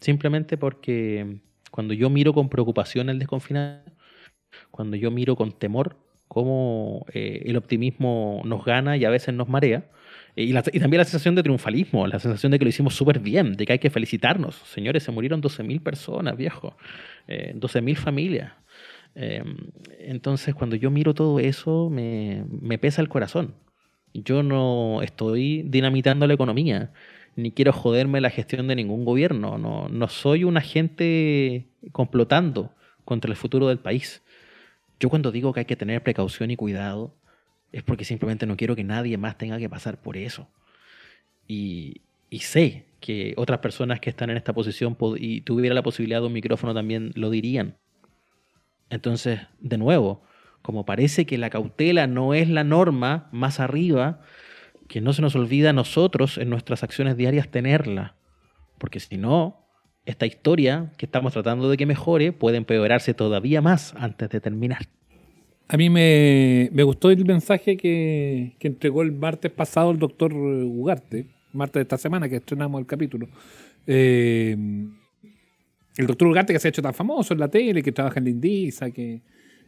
simplemente porque cuando yo miro con preocupación el desconfinamiento, cuando yo miro con temor cómo eh, el optimismo nos gana y a veces nos marea, y, también la sensación de triunfalismo, la sensación de que lo hicimos súper bien, de que hay que felicitarnos. Señores, se murieron 12.000 personas, viejo, eh, 12.000 familias. Eh, entonces, cuando yo miro todo eso, me pesa el corazón. Yo no estoy dinamitando la economía, ni quiero joderme la gestión de ningún gobierno. No, no soy un agente complotando contra el futuro del país. Yo cuando digo que hay que tener precaución y cuidado, es porque simplemente no quiero que nadie más tenga que pasar por eso. Y, y sé que otras personas que están en esta posición y tuviera la posibilidad de un micrófono también lo dirían. Entonces, de nuevo, como parece que la cautela no es la norma más arriba, que no se nos olvida a nosotros en nuestras acciones diarias tenerla. Porque si no, esta historia que estamos tratando de que mejore puede empeorarse todavía más antes de terminar. A mí me, gustó el mensaje que, entregó el martes pasado el doctor Ugarte, martes de esta semana que estrenamos el capítulo. Eh, el doctor Ugarte que se ha hecho tan famoso en la tele, que trabaja en la Indisa, que,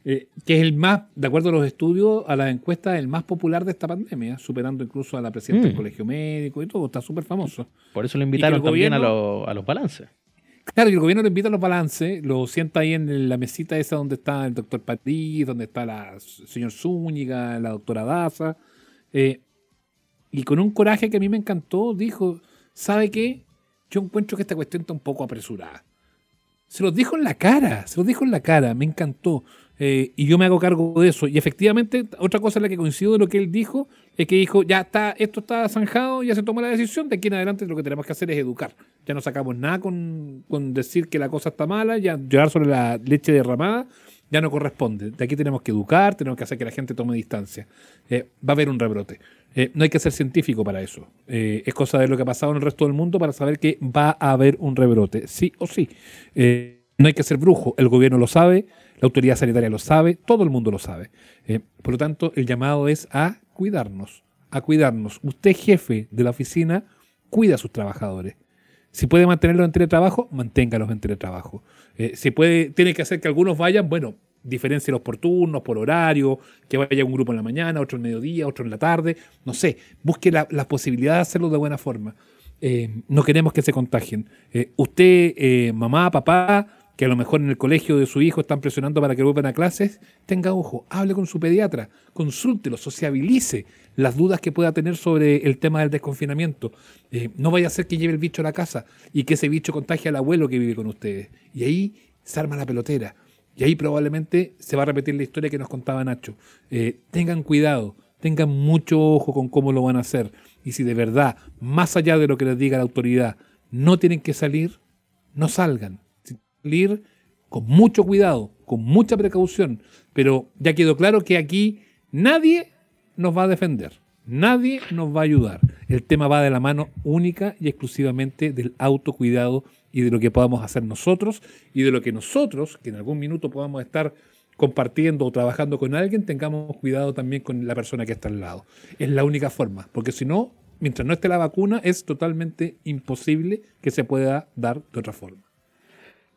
eh, que es el más, de acuerdo a los estudios, a la encuesta, el más popular de esta pandemia, superando incluso a la presidenta Mm. del Colegio Médico y todo, está súper famoso. Por eso lo invitaron también a, lo- a los balances. Claro, y el gobierno le invita a los balances, lo sienta ahí en la mesita esa donde está el doctor Patí, donde está la señor Zúñiga, la doctora Daza, eh, y con un coraje que a mí me encantó, dijo, ¿sabe qué? Yo encuentro que esta cuestión está un poco apresurada. Se los dijo en la cara, se los dijo en la cara, me encantó. Eh, y yo me hago cargo de eso. Y efectivamente, otra cosa en la que coincido de lo que él dijo, es que dijo, ya está, esto está zanjado, ya se tomó la decisión, de aquí en adelante lo que tenemos que hacer es educar. Ya no sacamos nada con, con decir que la cosa está mala, ya llorar sobre la leche derramada, ya no corresponde. De aquí tenemos que educar, tenemos que hacer que la gente tome distancia. Eh, va a haber un rebrote. Eh, no hay que ser científico para eso. Eh, es cosa de lo que ha pasado en el resto del mundo para saber que va a haber un rebrote, sí o sí. No hay que ser brujo, el gobierno lo sabe, la autoridad sanitaria lo sabe, todo el mundo lo sabe. Eh, por lo tanto, el llamado es a cuidarnos, a cuidarnos. Usted, jefe de la oficina, cuida a sus trabajadores. Si puede mantenerlos en teletrabajo, manténgalos en teletrabajo. Eh, si puede, tiene que hacer que algunos vayan, bueno, diferencielos por turnos, por horario, que vaya un grupo en la mañana, otro en mediodía, otro en la tarde, no sé, busque la, la posibilidad de hacerlo de buena forma. Eh, no queremos que se contagien. Usted, mamá, papá, que a lo mejor en el colegio de su hijo están presionando para que vuelvan a clases, tenga ojo, hable con su pediatra, consúltelo, sociabilice las dudas que pueda tener sobre el tema del desconfinamiento. no vaya a ser que lleve el bicho a la casa y que ese bicho contagie al abuelo que vive con ustedes. Y ahí se arma la pelotera. Y ahí probablemente se va a repetir la historia que nos contaba Nacho. tengan cuidado, tengan mucho ojo con cómo lo van a hacer. Y si de verdad, más allá de lo que les diga la autoridad, no tienen que salir, no salgan. Con mucho cuidado, con mucha precaución. Pero ya quedó claro que aquí nadie nos va a defender. Nadie nos va a ayudar. El tema va de la mano única y exclusivamente del autocuidado y de lo que podamos hacer nosotros y de lo que nosotros, que en algún minuto podamos estar compartiendo o trabajando con alguien, tengamos cuidado también con la persona que está al lado. Es la única forma, porque si no, mientras no esté la vacuna, es totalmente imposible que se pueda dar de otra forma.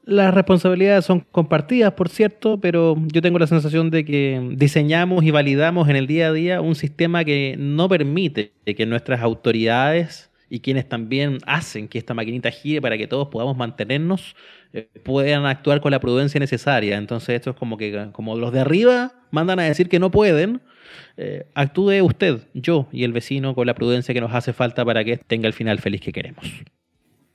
Las responsabilidades son compartidas, por cierto, pero yo tengo la sensación de que diseñamos y validamos en el día a día un sistema que no permite que nuestras autoridades y quienes también hacen que esta maquinita gire para que todos podamos mantenernos eh, puedan actuar con la prudencia necesaria. Entonces esto es como que como los de arriba mandan a decir que no pueden, eh, actúe usted, yo y el vecino con la prudencia que nos hace falta para que tenga el final feliz que queremos.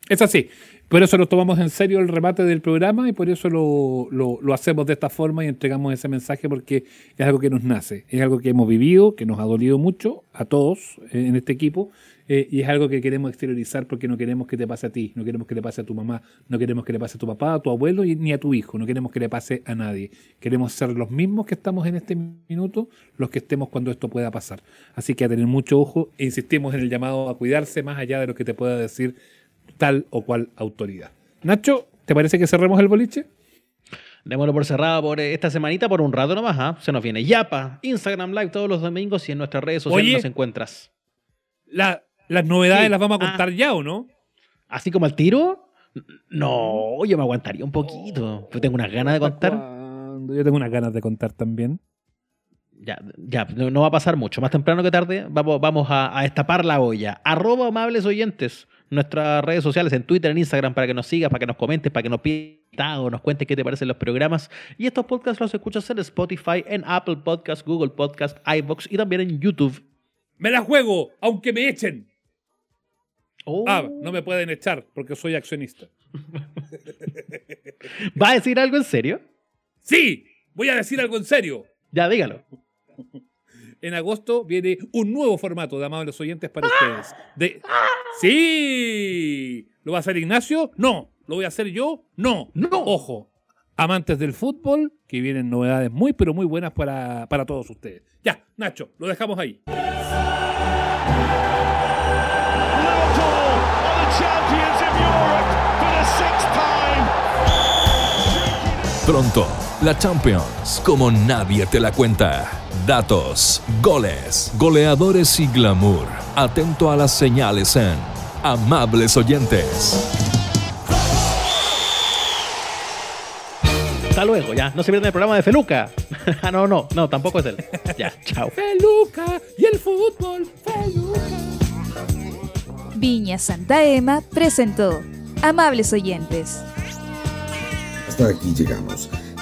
Es así. Por eso lo tomamos en serio el remate del programa y por eso lo, lo, hacemos de esta forma y entregamos ese mensaje porque es algo que nos nace, es algo que hemos vivido, que nos ha dolido mucho a todos en este equipo eh, y es algo que queremos exteriorizar porque no queremos que te pase a ti, no queremos que le pase a tu mamá, no queremos que le pase a tu papá, a tu abuelo ni a tu hijo, no queremos que le pase a nadie. Queremos ser los mismos que estamos en este minuto, los que estemos cuando esto pueda pasar. Así que a tener mucho ojo e insistimos en el llamado a cuidarse más allá de lo que te pueda decir tal o cual autoridad. Nacho, ¿te parece que cerremos el boliche? Démoslo por cerrado por esta semanita por un rato nomás, ¿ah? Se nos viene Yapa, Instagram Live todos los domingos y en nuestras redes sociales nos encuentras. La, las novedades las vamos a contar ah. ya, ¿o no? ¿Así como al tiro? No, yo me aguantaría un poquito. Yo tengo unas ganas de contar. Yo tengo unas ganas de contar también. Ya, ya, no va a pasar mucho. Más temprano que tarde vamos, vamos a, a destapar la olla. Arroba amables oyentes. Nuestras redes sociales en Twitter, en Instagram, para que nos sigas, para que nos comentes, para que nos pidas o nos cuentes qué te parecen los programas. Y estos podcasts los escuchas en Spotify, en Apple Podcasts, Google Podcasts, iBox y también en YouTube. Me la juego, aunque me echen. Oh. Ah, no me pueden echar porque soy accionista. ¿Va a decir algo en serio? Sí, voy a decir algo en serio. Ya, dígalo. En agosto viene un nuevo formato de amables oyentes para ustedes. De... Sí. ¿Lo va a hacer Ignacio? No. ¿Lo voy a hacer yo? No. No. Ojo. Amantes del fútbol, que vienen novedades muy, pero muy buenas para, para todos ustedes. Ya, Nacho, lo dejamos ahí. Pronto, la Champions, como nadie te la cuenta. Datos, goles, goleadores y glamour. Atento a las señales en Amables Oyentes. Hasta luego, ya. No se pierdan el programa de Feluca. ah, no, no, no, tampoco es él. Ya, chao. Feluca y el fútbol, Feluca. Viña Santa Ema presentó Amables Oyentes. Hasta aquí llegamos.